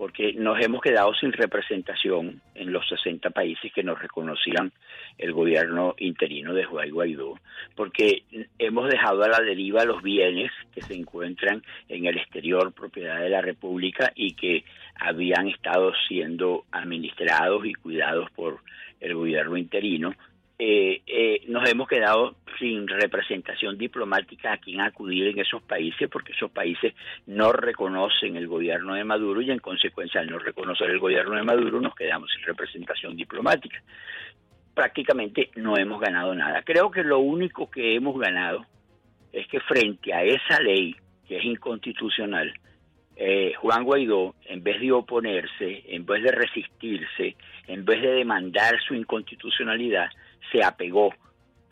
porque nos hemos quedado sin representación en los 60 países que nos reconocían el gobierno interino de Juan Guaidó, porque hemos dejado a la deriva los bienes que se encuentran en el exterior propiedad de la República y que habían estado siendo administrados y cuidados por el gobierno interino eh, eh, nos hemos quedado sin representación diplomática a quien acudir en esos países porque esos países no reconocen el gobierno de Maduro y en consecuencia al no reconocer el gobierno de Maduro nos quedamos sin representación diplomática. Prácticamente no hemos ganado nada. Creo que lo único que hemos ganado es que frente a esa ley que es inconstitucional, eh, Juan Guaidó, en vez de oponerse, en vez de resistirse, en vez de demandar su inconstitucionalidad, se apegó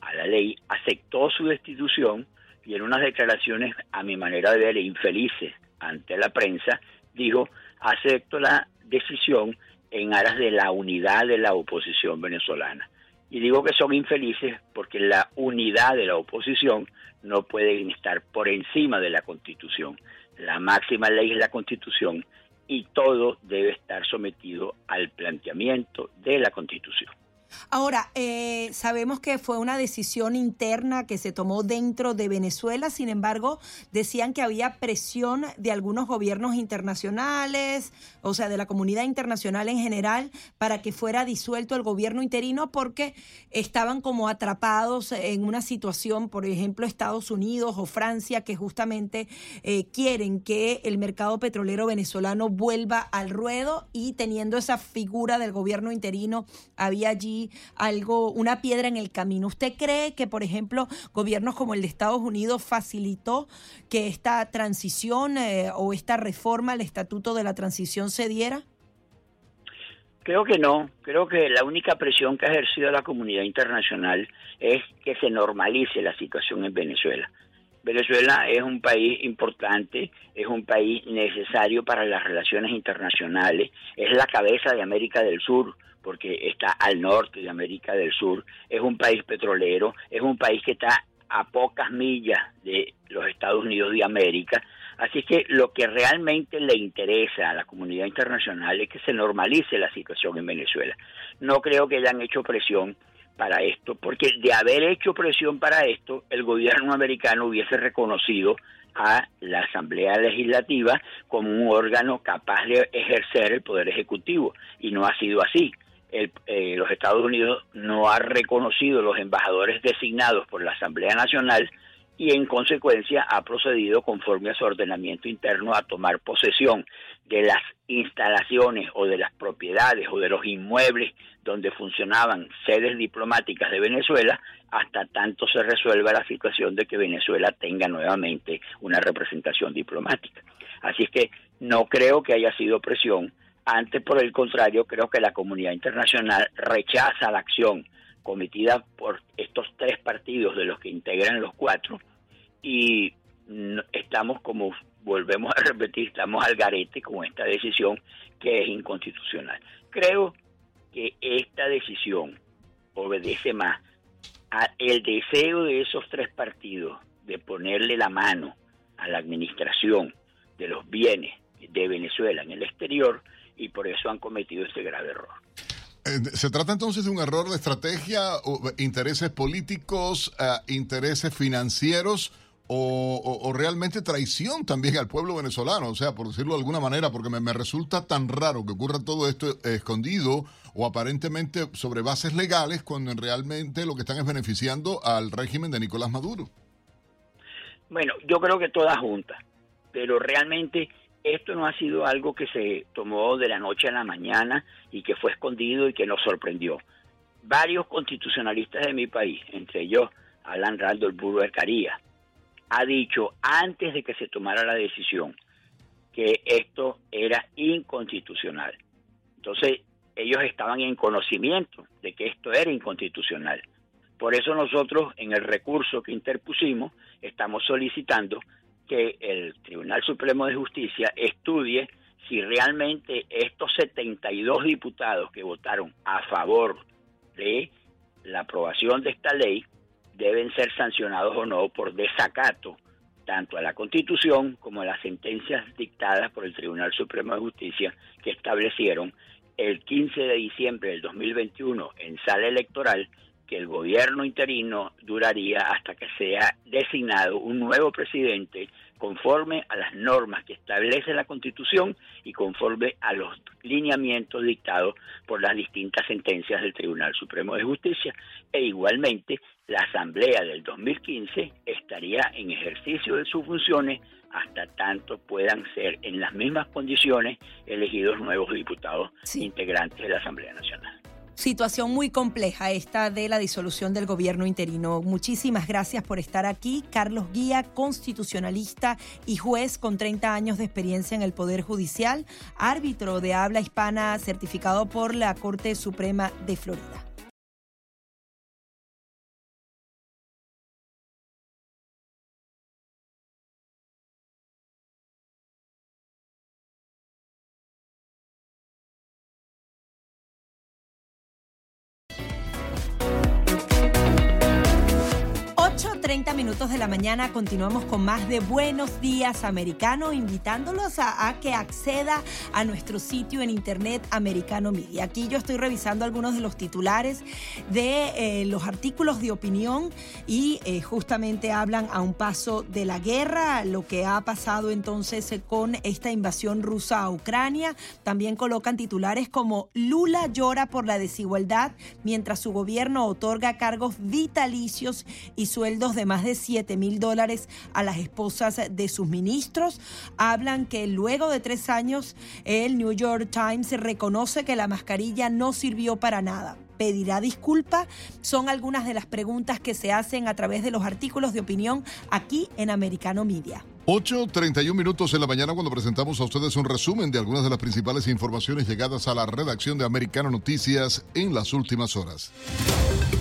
a la ley, aceptó su destitución y en unas declaraciones, a mi manera de ver, infelices ante la prensa, dijo, acepto la decisión en aras de la unidad de la oposición venezolana. Y digo que son infelices porque la unidad de la oposición no puede estar por encima de la constitución. La máxima ley es la constitución y todo debe estar sometido al planteamiento de la constitución. Ahora, eh, sabemos que fue una decisión interna que se tomó dentro de Venezuela, sin embargo, decían que había presión de algunos gobiernos internacionales, o sea, de la comunidad internacional en general, para que fuera disuelto el gobierno interino porque estaban como atrapados en una situación, por ejemplo, Estados Unidos o Francia, que justamente eh, quieren que el mercado petrolero venezolano vuelva al ruedo y teniendo esa figura del gobierno interino, había allí algo, una piedra en el camino. ¿Usted cree que, por ejemplo, gobiernos como el de Estados Unidos facilitó que esta transición eh, o esta reforma al Estatuto de la Transición se diera? Creo que no. Creo que la única presión que ha ejercido la comunidad internacional es que se normalice la situación en Venezuela. Venezuela es un país importante, es un país necesario para las relaciones internacionales, es la cabeza de América del Sur, porque está al norte de América del Sur, es un país petrolero, es un país que está a pocas millas de los Estados Unidos de América. Así que lo que realmente le interesa a la comunidad internacional es que se normalice la situación en Venezuela. No creo que hayan hecho presión para esto, porque de haber hecho presión para esto, el gobierno americano hubiese reconocido a la Asamblea Legislativa como un órgano capaz de ejercer el poder ejecutivo, y no ha sido así el, eh, los Estados Unidos no ha reconocido los embajadores designados por la Asamblea Nacional y en consecuencia ha procedido conforme a su ordenamiento interno a tomar posesión de las instalaciones o de las propiedades o de los inmuebles donde funcionaban sedes diplomáticas de Venezuela hasta tanto se resuelva la situación de que Venezuela tenga nuevamente una representación diplomática. Así es que no creo que haya sido presión, antes, por el contrario, creo que la comunidad internacional rechaza la acción cometida por estos tres partidos de los que integran los cuatro y estamos como volvemos a repetir, estamos al garete con esta decisión que es inconstitucional. Creo que esta decisión obedece más al deseo de esos tres partidos de ponerle la mano a la administración de los bienes de Venezuela en el exterior y por eso han cometido este grave error. Eh, ¿Se trata entonces de un error de estrategia, o intereses políticos, eh, intereses financieros o, realmente traición también al pueblo venezolano? O sea, por decirlo de alguna manera, porque me, me resulta tan raro que ocurra todo esto escondido o aparentemente sobre bases legales cuando realmente lo que están es beneficiando al régimen de Nicolás Maduro. Bueno, yo creo que todas juntas pero realmente esto no ha sido algo que se tomó de la noche a la mañana y que fue escondido y que nos sorprendió. Varios constitucionalistas de mi país, entre ellos Alan Randall Burger Caría, ha dicho antes de que se tomara la decisión que esto era inconstitucional. Entonces, ellos estaban en conocimiento de que esto era inconstitucional. Por eso nosotros en el recurso que interpusimos estamos solicitando que el Tribunal Supremo de Justicia estudie si realmente estos 72 diputados que votaron a favor de la aprobación de esta ley deben ser sancionados o no por desacato tanto a la Constitución como a las sentencias dictadas por el Tribunal Supremo de Justicia que establecieron el 15 de diciembre del 2021 en sala electoral que el gobierno interino duraría hasta que sea designado un nuevo presidente conforme a las normas que establece la Constitución y conforme a los lineamientos dictados por las distintas sentencias del Tribunal Supremo de Justicia. E igualmente, la Asamblea del 2015 estaría en ejercicio de sus funciones hasta tanto puedan ser en las mismas condiciones elegidos nuevos diputados integrantes de la Asamblea Nacional. Situación muy compleja esta de la disolución del gobierno interino. Muchísimas gracias por estar aquí. Carlos Guía, constitucionalista y juez con 30 años de experiencia en el Poder Judicial, árbitro de habla hispana certificado por la Corte Suprema de Florida. De la mañana continuamos con más de Buenos Días Americano, invitándolos a, que acceda a nuestro sitio en internet Americano Media. Aquí yo estoy revisando algunos de los titulares de eh, los artículos de opinión y eh, justamente hablan a un paso de la guerra, lo que ha pasado entonces eh, con esta invasión rusa a Ucrania. También colocan titulares como Lula llora por la desigualdad mientras su gobierno otorga cargos vitalicios y sueldos de más de 7 mil dólares a las esposas de sus ministros. Hablan que luego de tres años el New York Times reconoce que la mascarilla no sirvió para nada pedirá disculpa? Son algunas de las preguntas que se hacen a través de los artículos de opinión aquí en Americano Media. 8.31 minutos en la mañana cuando presentamos a ustedes un resumen de algunas de las principales informaciones llegadas a la redacción de Americano Noticias en las últimas horas.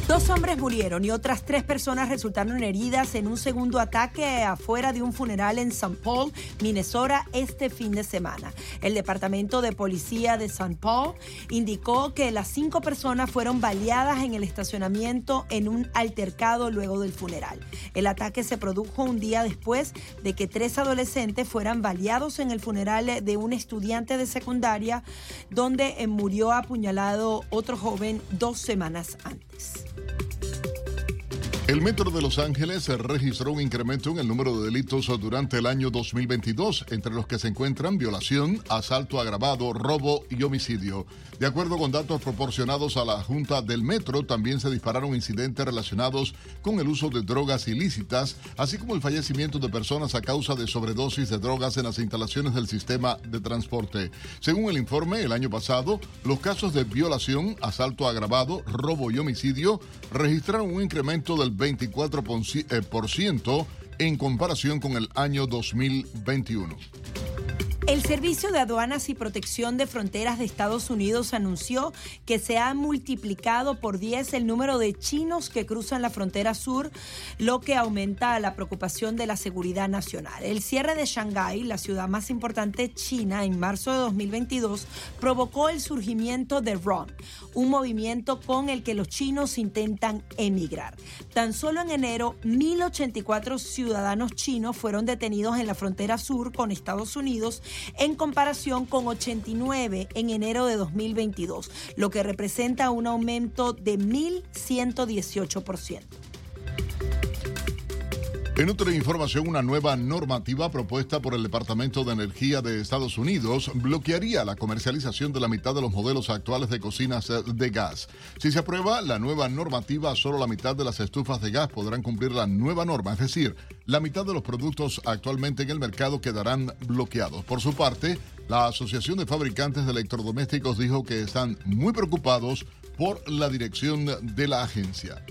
Dos hombres murieron y otras tres personas resultaron heridas en un segundo ataque afuera de un funeral en St. Paul, Minnesota, este fin de semana. El Departamento de Policía de St. Paul indicó que las cinco personas fueron baleadas en el estacionamiento en un altercado luego del funeral. El ataque se produjo un día después de que tres adolescentes fueran baleados en el funeral de un estudiante de secundaria donde murió apuñalado otro joven dos semanas antes. El Metro de Los Ángeles registró un incremento en el número de delitos durante el año 2022, entre los que se encuentran violación, asalto agravado, robo y homicidio. De acuerdo con datos proporcionados a la Junta del Metro, también se dispararon incidentes relacionados con el uso de drogas ilícitas, así como el fallecimiento de personas a causa de sobredosis de drogas en las instalaciones del sistema de transporte. Según el informe, el año pasado, los casos de violación, asalto agravado, robo y homicidio registraron un incremento del 24% eh, en comparación con el año 2021. El Servicio de Aduanas y Protección de Fronteras de Estados Unidos anunció que se ha multiplicado por 10 el número de chinos que cruzan la frontera sur, lo que aumenta la preocupación de la seguridad nacional. El cierre de Shanghái, la ciudad más importante china, en marzo de 2022, provocó el surgimiento de RON, un movimiento con el que los chinos intentan emigrar. Tan solo en enero, 1.084 ciudadanos chinos fueron detenidos en la frontera sur con Estados Unidos en comparación con 89 en enero de 2022, lo que representa un aumento de 1.118%. En otra información, una nueva normativa propuesta por el Departamento de Energía de Estados Unidos bloquearía la comercialización de la mitad de los modelos actuales de cocinas de gas. Si se aprueba la nueva normativa, solo la mitad de las estufas de gas podrán cumplir la nueva norma, es decir, la mitad de los productos actualmente en el mercado quedarán bloqueados. Por su parte, la Asociación de Fabricantes de Electrodomésticos dijo que están muy preocupados por la dirección de la agencia.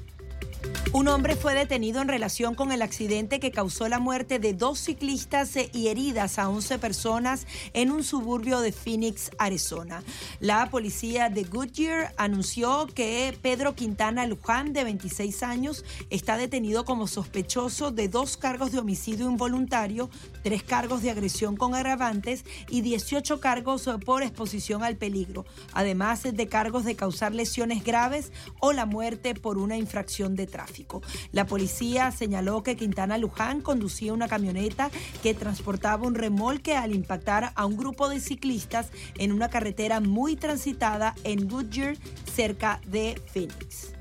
Un hombre fue detenido en relación con el accidente que causó la muerte de dos ciclistas y heridas a 11 personas en un suburbio de Phoenix, Arizona. La policía de Goodyear anunció que Pedro Quintana Luján, de 26 años, está detenido como sospechoso de dos cargos de homicidio involuntario, tres cargos de agresión con agravantes y 18 cargos por exposición al peligro, además de cargos de causar lesiones graves o la muerte por una infracción de La policía señaló que Quintana Luján conducía una camioneta que transportaba un remolque al impactar a un grupo de ciclistas en una carretera muy transitada en Goodyear, cerca de Phoenix.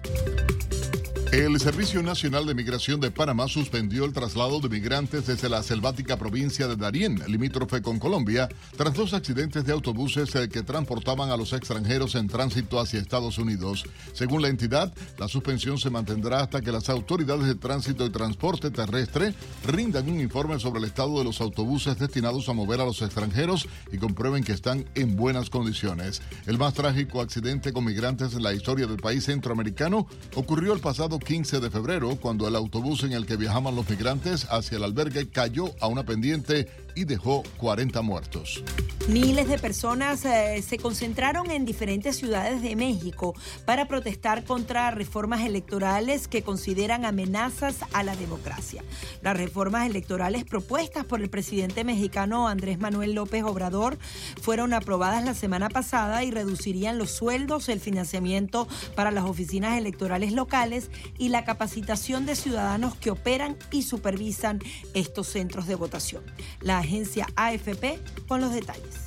El Servicio Nacional de Migración de Panamá suspendió el traslado de migrantes desde la selvática provincia de Darién, limítrofe con Colombia, tras dos accidentes de autobuses eh, que transportaban a los extranjeros en tránsito hacia Estados Unidos. Según la entidad, la suspensión se mantendrá hasta que las autoridades de tránsito y transporte terrestre rindan un informe sobre el estado de los autobuses destinados a mover a los extranjeros y comprueben que están en buenas condiciones. El más trágico accidente con migrantes en la historia del país centroamericano ocurrió el pasado 15 de febrero, cuando el autobús en el que viajaban los migrantes hacia el albergue cayó a una pendiente y dejó 40 muertos. Miles de personas eh, se concentraron en diferentes ciudades de México para protestar contra reformas electorales que consideran amenazas a la democracia. Las reformas electorales propuestas por el presidente mexicano Andrés Manuel López Obrador fueron aprobadas la semana pasada y reducirían los sueldos, el financiamiento para las oficinas electorales locales y la capacitación de ciudadanos que operan y supervisan estos centros de votación. La agencia AFP con los detalles.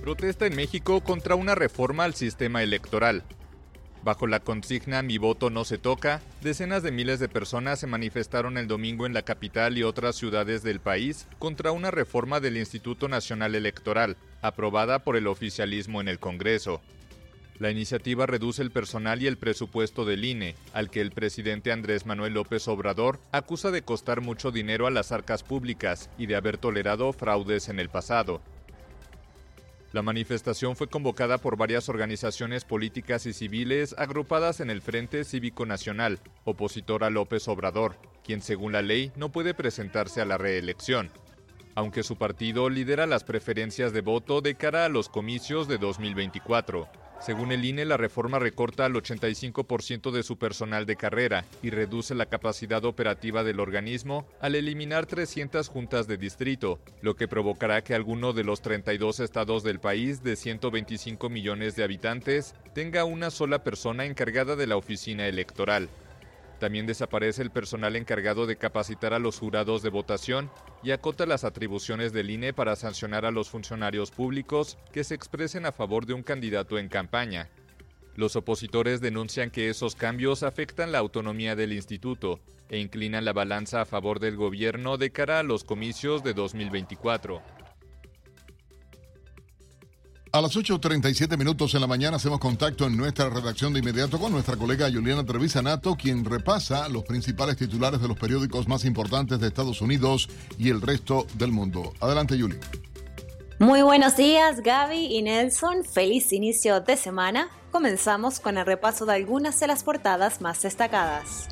Protesta en México contra una reforma al sistema electoral. Bajo la consigna Mi voto no se toca, decenas de miles de personas se manifestaron el domingo en la capital y otras ciudades del país contra una reforma del Instituto Nacional Electoral, aprobada por el oficialismo en el Congreso. La iniciativa reduce el personal y el presupuesto del INE, al que el presidente Andrés Manuel López Obrador acusa de costar mucho dinero a las arcas públicas y de haber tolerado fraudes en el pasado. La manifestación fue convocada por varias organizaciones políticas y civiles agrupadas en el Frente Cívico Nacional, opositor a López Obrador, quien según la ley no puede presentarse a la reelección, aunque su partido lidera las preferencias de voto de cara a los comicios de 2024. Según el INE, la reforma recorta al 85% de su personal de carrera y reduce la capacidad operativa del organismo al eliminar 300 juntas de distrito, lo que provocará que alguno de los 32 estados del país de 125 millones de habitantes tenga una sola persona encargada de la oficina electoral. También desaparece el personal encargado de capacitar a los jurados de votación y acota las atribuciones del INE para sancionar a los funcionarios públicos que se expresen a favor de un candidato en campaña. Los opositores denuncian que esos cambios afectan la autonomía del instituto e inclinan la balanza a favor del gobierno de cara a los comicios de 2024. A las 8.37 minutos en la mañana hacemos contacto en nuestra redacción de inmediato con nuestra colega Juliana Trevisanato, quien repasa los principales titulares de los periódicos más importantes de Estados Unidos y el resto del mundo. Adelante, Juli. Muy buenos días, Gaby y Nelson. Feliz inicio de semana. Comenzamos con el repaso de algunas de las portadas más destacadas.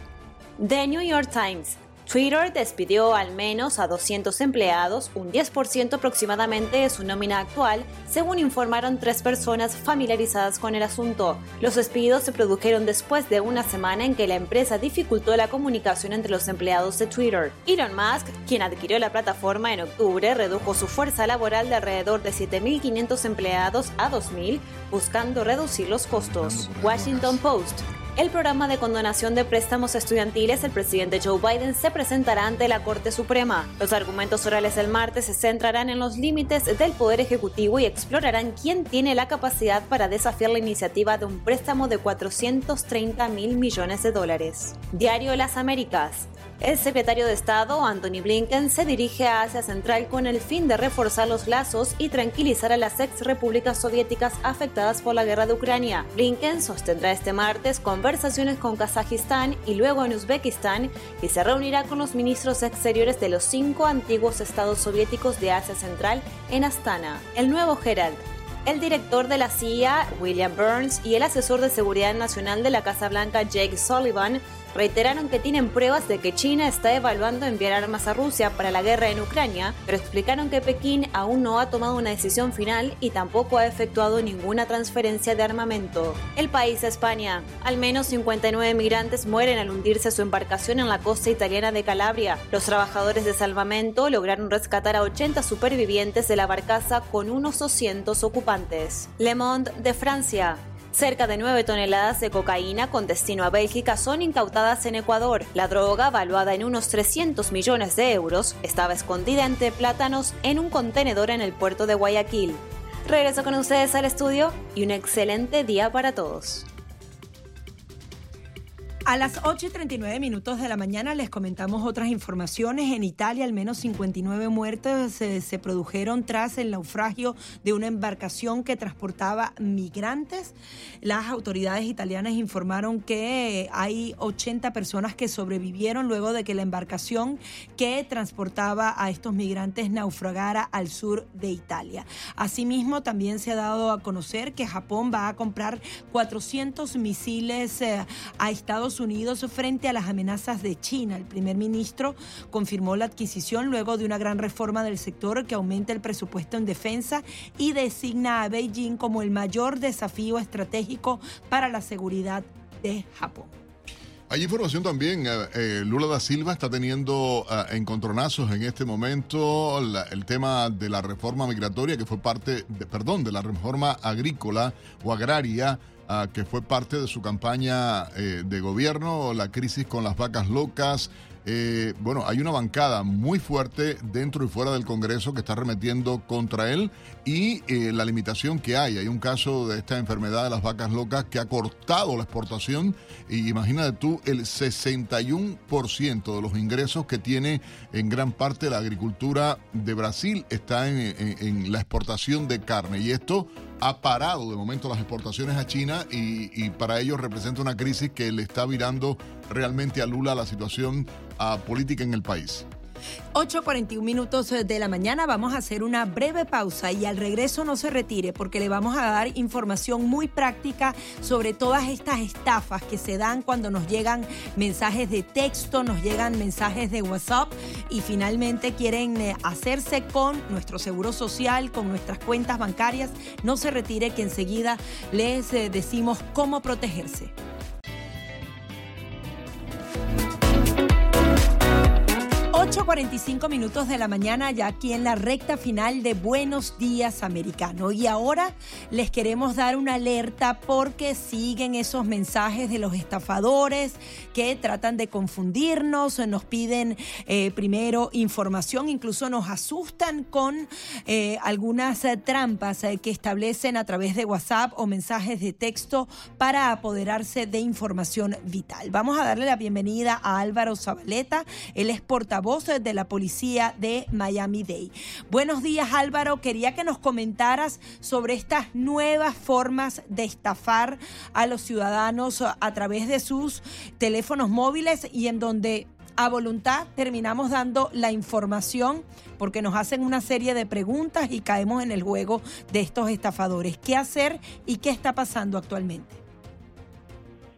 The New York Times Twitter despidió al menos a 200 empleados, un 10% aproximadamente de su nómina actual, según informaron tres personas familiarizadas con el asunto. Los despidos se produjeron después de una semana en que la empresa dificultó la comunicación entre los empleados de Twitter. Elon Musk, quien adquirió la plataforma en octubre, redujo su fuerza laboral de alrededor de 7.500 empleados a 2.000, buscando reducir los costos. Washington Post. El programa de condonación de préstamos estudiantiles, el presidente Joe Biden se presentará ante la Corte Suprema. Los argumentos orales del martes se centrarán en los límites del Poder Ejecutivo y explorarán quién tiene la capacidad para desafiar la iniciativa de un préstamo de 430 mil millones de dólares. Diario Las Américas. El secretario de Estado, Anthony Blinken, se dirige a Asia Central con el fin de reforzar los lazos y tranquilizar a las ex repúblicas soviéticas afectadas por la guerra de Ucrania. Blinken sostendrá este martes conversaciones con Kazajistán y luego en Uzbekistán y se reunirá con los ministros exteriores de los cinco antiguos estados soviéticos de Asia Central en Astana. El nuevo Herald el director de la CIA, William Burns, y el asesor de seguridad nacional de la Casa Blanca, Jake Sullivan, reiteraron que tienen pruebas de que China está evaluando enviar armas a Rusia para la guerra en Ucrania, pero explicaron que Pekín aún no ha tomado una decisión final y tampoco ha efectuado ninguna transferencia de armamento. El país España. Al menos 59 migrantes mueren al hundirse su embarcación en la costa italiana de Calabria. Los trabajadores de salvamento lograron rescatar a 80 supervivientes de la barcaza con unos 200 ocupantes. Le Monde de Francia. Cerca de 9 toneladas de cocaína con destino a Bélgica son incautadas en Ecuador. La droga, valuada en unos 300 millones de euros, estaba escondida entre plátanos en un contenedor en el puerto de Guayaquil. Regreso con ustedes al estudio y un excelente día para todos. A las 8 y 39 minutos de la mañana les comentamos otras informaciones. En Italia, al menos 59 muertes se, se, produjeron tras el naufragio de una embarcación que transportaba migrantes. Las autoridades italianas informaron que hay 80 personas que sobrevivieron luego de que la embarcación que transportaba a estos migrantes naufragara al sur de Italia. Asimismo, también se ha dado a conocer que Japón va a comprar 400 misiles eh, a Estados Unidos frente a las amenazas de China. El primer ministro confirmó la adquisición luego de una gran reforma del sector que aumenta el presupuesto en defensa y designa a Beijing como el mayor desafío estratégico para la seguridad de Japón. Hay información también, eh, eh, Lula da Silva está teniendo eh, encontronazos en este momento el tema de la reforma migratoria que fue parte, perdón, de la reforma agrícola o agraria que fue parte de su campaña eh, de gobierno, la crisis con las vacas locas. Eh, bueno, hay una bancada muy fuerte dentro y fuera del Congreso que está remetiendo contra él y eh, la limitación que hay. Hay un caso de esta enfermedad de las vacas locas que ha cortado la exportación y imagínate tú el 61% de los ingresos que tiene en gran parte la agricultura de Brasil está en la exportación de carne y esto ha parado de momento las exportaciones a China y, para ellos representa una crisis que le está virando realmente a Lula la situación política en el país. 8.41 minutos de la mañana vamos a hacer una breve pausa y al regreso no se retire porque le vamos a dar información muy práctica sobre todas estas estafas que se dan cuando nos llegan mensajes de texto, nos llegan mensajes de WhatsApp y finalmente quieren eh, hacerse con nuestro seguro social, con nuestras cuentas bancarias. No se retire que enseguida les eh, decimos cómo protegerse. 8.45 minutos de la mañana ya aquí en la recta final de Buenos Días Americano. Y ahora les queremos dar una alerta porque siguen esos mensajes de los estafadores que tratan de confundirnos, nos piden eh, primero información, incluso nos asustan con eh, algunas eh, trampas que establecen a través de WhatsApp o mensajes de texto para apoderarse de información vital. Vamos a darle la bienvenida a Álvaro Zabaleta, él es portavoz de la policía de Miami-Dade. Buenos días Álvaro, quería que nos comentaras sobre estas nuevas formas de estafar a los ciudadanos a través de sus teléfonos móviles y en donde a voluntad terminamos dando la información porque nos hacen una serie de preguntas y caemos en el juego de estos estafadores. ¿Qué hacer y qué está pasando actualmente?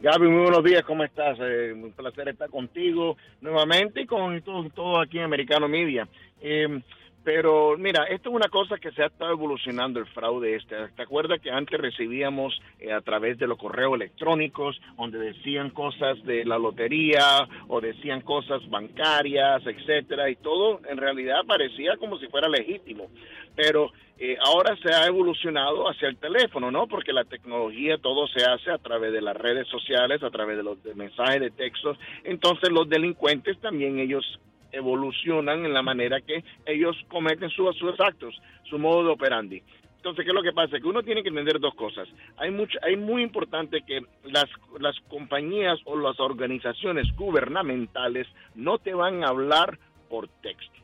Gaby, muy buenos días, ¿cómo estás? Eh, un placer estar contigo nuevamente y con todo, todo aquí en Americano Media. Eh, pero mira, esto es una cosa que se ha estado evolucionando el fraude este. ¿Te acuerdas que antes recibíamos eh, a través de los correos electrónicos donde decían cosas de la lotería o decían cosas bancarias, etcétera, y todo en realidad parecía como si fuera legítimo. Pero eh, ahora se ha evolucionado hacia el teléfono, ¿no? Porque la tecnología todo se hace a través de las redes sociales, a través de los de mensajes de textos. Entonces los delincuentes también ellos evolucionan en la manera que ellos cometen sus, sus actos, su modo de operandi. Entonces, ¿qué es lo que pasa? Que uno tiene que entender dos cosas. Hay mucho, hay muy importante que las, las compañías o las organizaciones gubernamentales no te van a hablar por texto.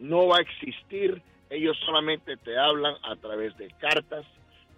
No va a existir, ellos solamente te hablan a través de cartas,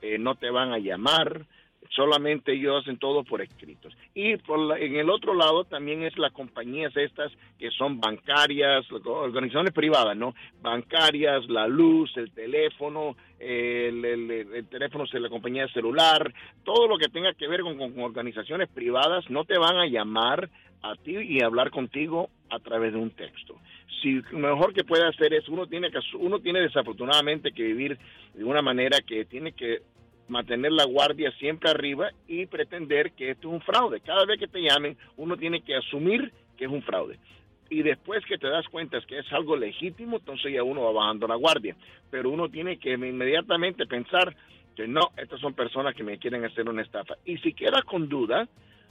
eh, no te van a llamar, solamente ellos hacen todo por escritos. Y por en el otro lado también es las compañías estas que son bancarias, organizaciones privadas, ¿no? Bancarias, la luz, el teléfono, el, el, teléfono de la compañía celular, todo lo que tenga que ver con, con organizaciones privadas, no te van a llamar a ti y hablar contigo a través de un texto si lo mejor que puede hacer es uno tiene que uno tiene desafortunadamente que vivir de una manera que tiene que mantener la guardia siempre arriba y pretender que esto es un fraude. Cada vez que te llamen, uno tiene que asumir que es un fraude. Y después que te das cuenta que es algo legítimo, entonces ya uno va bajando la guardia. Pero uno tiene que inmediatamente pensar que no, estas son personas que me quieren hacer una estafa. Y si queda con duda,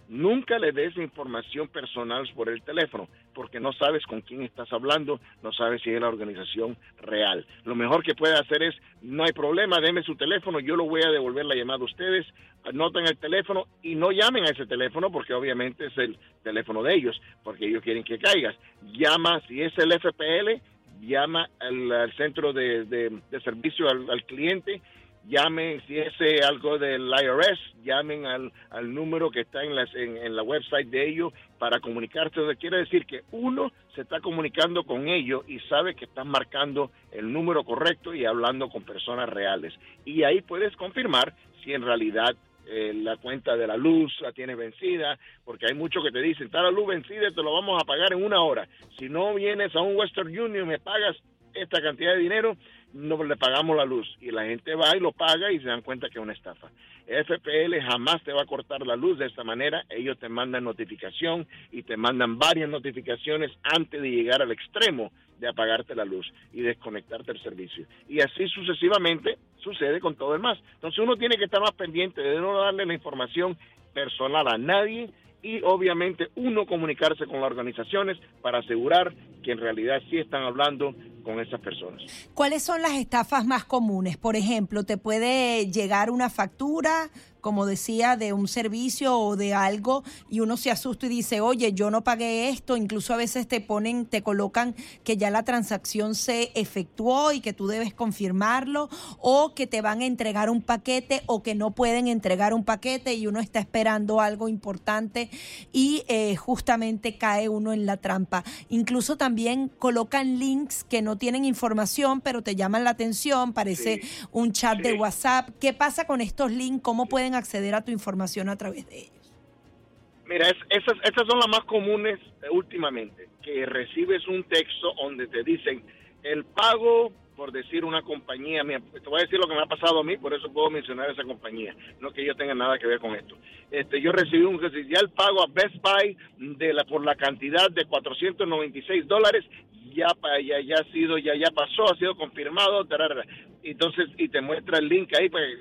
Nunca le des información personal por el teléfono, porque no sabes con quién estás hablando, no sabes si es la organización real. Lo mejor que puede hacer es, no hay problema, deme su teléfono, yo lo voy a devolver la llamada a ustedes, anoten el teléfono y no llamen a ese teléfono porque obviamente es el teléfono de ellos, porque ellos quieren que caigas. Llama, si es el FPL, llama al, centro de, servicio al cliente llamen, si es eh, algo del IRS, llamen al, al número que está en, las, en, la website de ellos para comunicarse. Quiere decir que uno se está comunicando con ellos y sabe que están marcando el número correcto y hablando con personas reales. Y ahí puedes confirmar si en realidad eh, la cuenta de la luz la tienes vencida, porque hay muchos que te dicen, está la luz vencida, te lo vamos a pagar en una hora. Si no vienes a un Western Union, me pagas esta cantidad de dinero, no le pagamos la luz. Y la gente va y lo paga y se dan cuenta que es una estafa. FPL jamás te va a cortar la luz de esta manera. Ellos te mandan notificación y te mandan varias notificaciones antes de llegar al extremo de apagarte la luz y desconectarte el servicio. Y así sucesivamente sucede con todo el más. Entonces uno tiene que estar más pendiente de no darle la información personal a nadie y obviamente uno comunicarse con las organizaciones para asegurar que en realidad sí están hablando con esas personas. ¿Cuáles son las estafas más comunes? Por ejemplo, ¿te puede llegar una factura como decía, de un servicio o de algo y uno se asusta y dice, oye, yo no pagué esto, incluso a veces te ponen, te colocan que ya la transacción se efectuó y que tú debes confirmarlo, o que te van a entregar un paquete o que no pueden entregar un paquete y uno está esperando algo importante y eh, justamente cae uno en la trampa. Incluso también colocan links que no tienen información, pero te llaman la atención, parece un chat de WhatsApp. ¿Qué pasa con estos links? ¿Cómo pueden acceder a tu información a través de ellos? Mira, esas, esas son las más comunes eh, últimamente, que recibes un texto donde te dicen el pago por decir una compañía, mía, te voy a decir lo que me ha pasado a mí, por eso puedo mencionar esa compañía, no que yo tenga nada que ver con esto. Este, yo recibí un ya el pago a Best Buy de la por la cantidad de 496 dólares, ya ya ya ha sido ya ya pasó, ha sido confirmado, entonces y te muestra el link ahí pues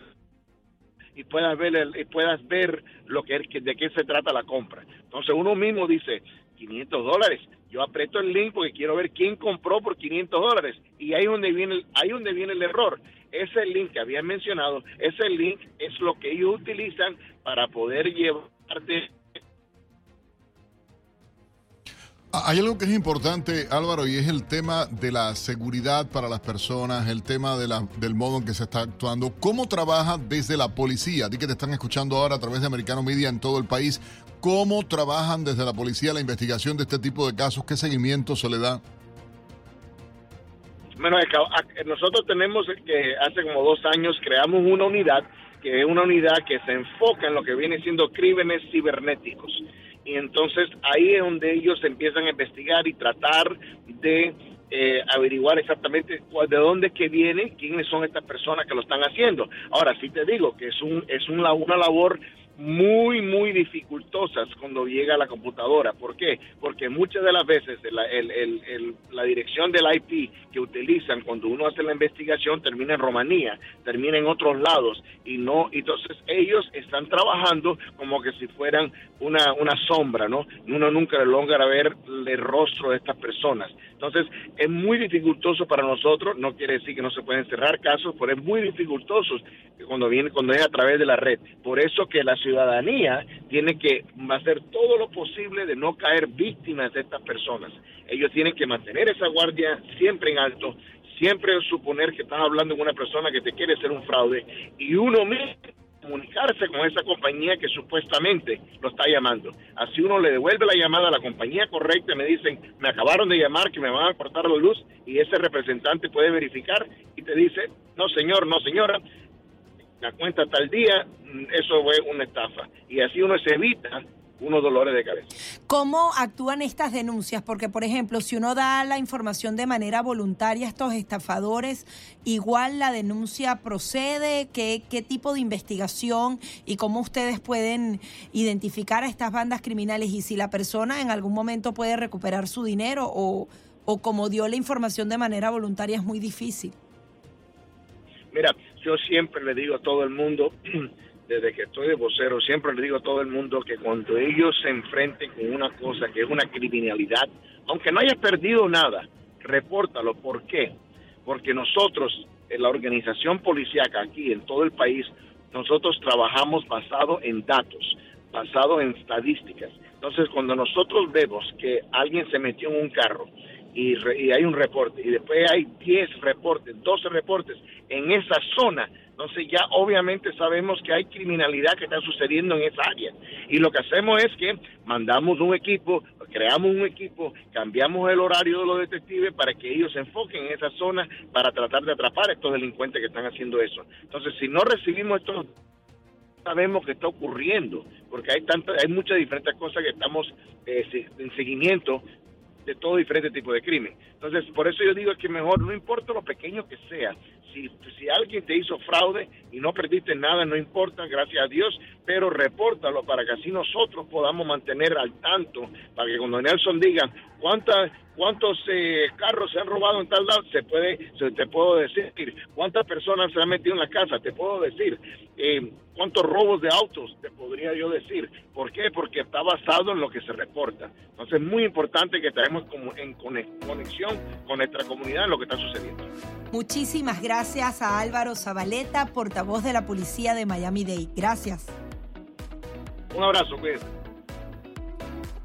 y puedas ver el, y puedas ver lo que, de qué se trata la compra. Entonces uno mismo dice 500 dólares. Yo aprieto el link porque quiero ver quién compró por 500 dólares y ahí donde viene ahí donde viene el error. Ese link que habían mencionado, ese link es lo que ellos utilizan para poder llevarte Hay algo que es importante, Álvaro, y es el tema de la seguridad para las personas, el tema de la, del modo en que se está actuando. ¿Cómo trabaja desde la policía? Ti que te están escuchando ahora a través de Americano Media en todo el país, ¿cómo trabajan desde la policía la investigación de este tipo de casos? ¿Qué seguimiento se le da? Bueno, nosotros tenemos que hace como dos años creamos una unidad, que es una unidad que se enfoca en lo que viene siendo crímenes cibernéticos y entonces ahí es donde ellos empiezan a investigar y tratar de eh, averiguar exactamente de dónde que viene, quiénes son estas personas que lo están haciendo. Ahora sí te digo que es un es una, una labor muy, muy dificultosas cuando llega la computadora. ¿Por qué? Porque muchas de las veces la, dirección del IP que utilizan cuando uno hace la investigación termina en Rumanía, termina en otros lados y no, entonces ellos están trabajando como que si fueran una, una sombra, ¿no? Uno nunca logra ver el rostro de estas personas. Entonces es muy dificultoso para nosotros, no quiere decir que no se pueden cerrar casos, pero es muy dificultoso cuando viene, cuando es a través de la red. Por eso que la ciudadanía tiene que hacer todo lo posible de no caer víctimas de estas personas. Ellos tienen que mantener esa guardia siempre en alto, siempre suponer que estás hablando con una persona que te quiere hacer un fraude y uno mismo comunicarse con esa compañía que supuestamente lo está llamando. Así uno le devuelve la llamada a la compañía correcta y me dicen, me acabaron de llamar que me van a cortar la luz y ese representante puede verificar y te dice, no señor, no señora, la cuenta tal día, mm, eso fue una estafa. Y así uno se evita unos dolores de cabeza. ¿Cómo actúan estas denuncias? Porque, por ejemplo, si uno da la información de manera voluntaria a estos estafadores, igual la denuncia procede, ¿qué, qué tipo de investigación y cómo ustedes pueden identificar a estas bandas criminales y si la persona en algún momento puede recuperar su dinero o, o como dio la información de manera voluntaria es muy difícil. Mira, yo siempre le digo a todo el mundo, desde que estoy de vocero, siempre le digo a todo el mundo que cuando ellos se enfrenten con una cosa que es una criminalidad, aunque no hayas perdido nada, repórtalo. ¿Por qué? Porque nosotros, en la organización policíaca aquí en todo el país, nosotros trabajamos basado en datos, basado en estadísticas. Entonces, cuando nosotros vemos que alguien se metió en un carro y, y hay un reporte y después hay 10 reportes, 12 reportes en esa zona, entonces ya obviamente sabemos que hay criminalidad que está sucediendo en esa área. Y lo que hacemos es que mandamos un equipo, creamos un equipo, cambiamos el horario de los detectives para que ellos se enfoquen en esa zona para tratar de atrapar a estos delincuentes que están haciendo eso. Entonces, si no recibimos estos sabemos que está ocurriendo, porque hay tantas, hay muchas diferentes cosas que estamos eh, en seguimiento de todo diferente tipo de crimen. Entonces, por eso yo digo que mejor, no importa lo pequeño que sea, si, alguien te hizo fraude y no perdiste nada, no importa, gracias a Dios, pero repórtalo para que así nosotros podamos mantener al tanto, para que cuando Nelson diga cuántas cuántos eh, carros se han robado en tal lado, se puede, se, te puedo decir cuántas personas se han metido en la casa, te puedo decir eh, cuántos robos de autos, te podría yo decir. ¿Por qué? Porque está basado en lo que se reporta. Entonces es muy importante que estemos como en conexión con nuestra comunidad en lo que está sucediendo. Muchísimas gracias a Álvaro Zabaleta, portavoz de la policía de Miami-Dade. Gracias. Un abrazo, cuídense.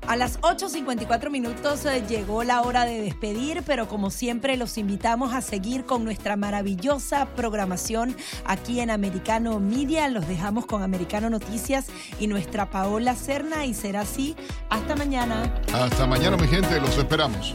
A las 8.54 minutos eh, llegó la hora de despedir, pero como siempre los invitamos a seguir con nuestra maravillosa programación aquí en Americano Media. Los dejamos con Americano Noticias y nuestra Paola Cerna y será así. Hasta mañana. Hasta mañana mi gente, los esperamos.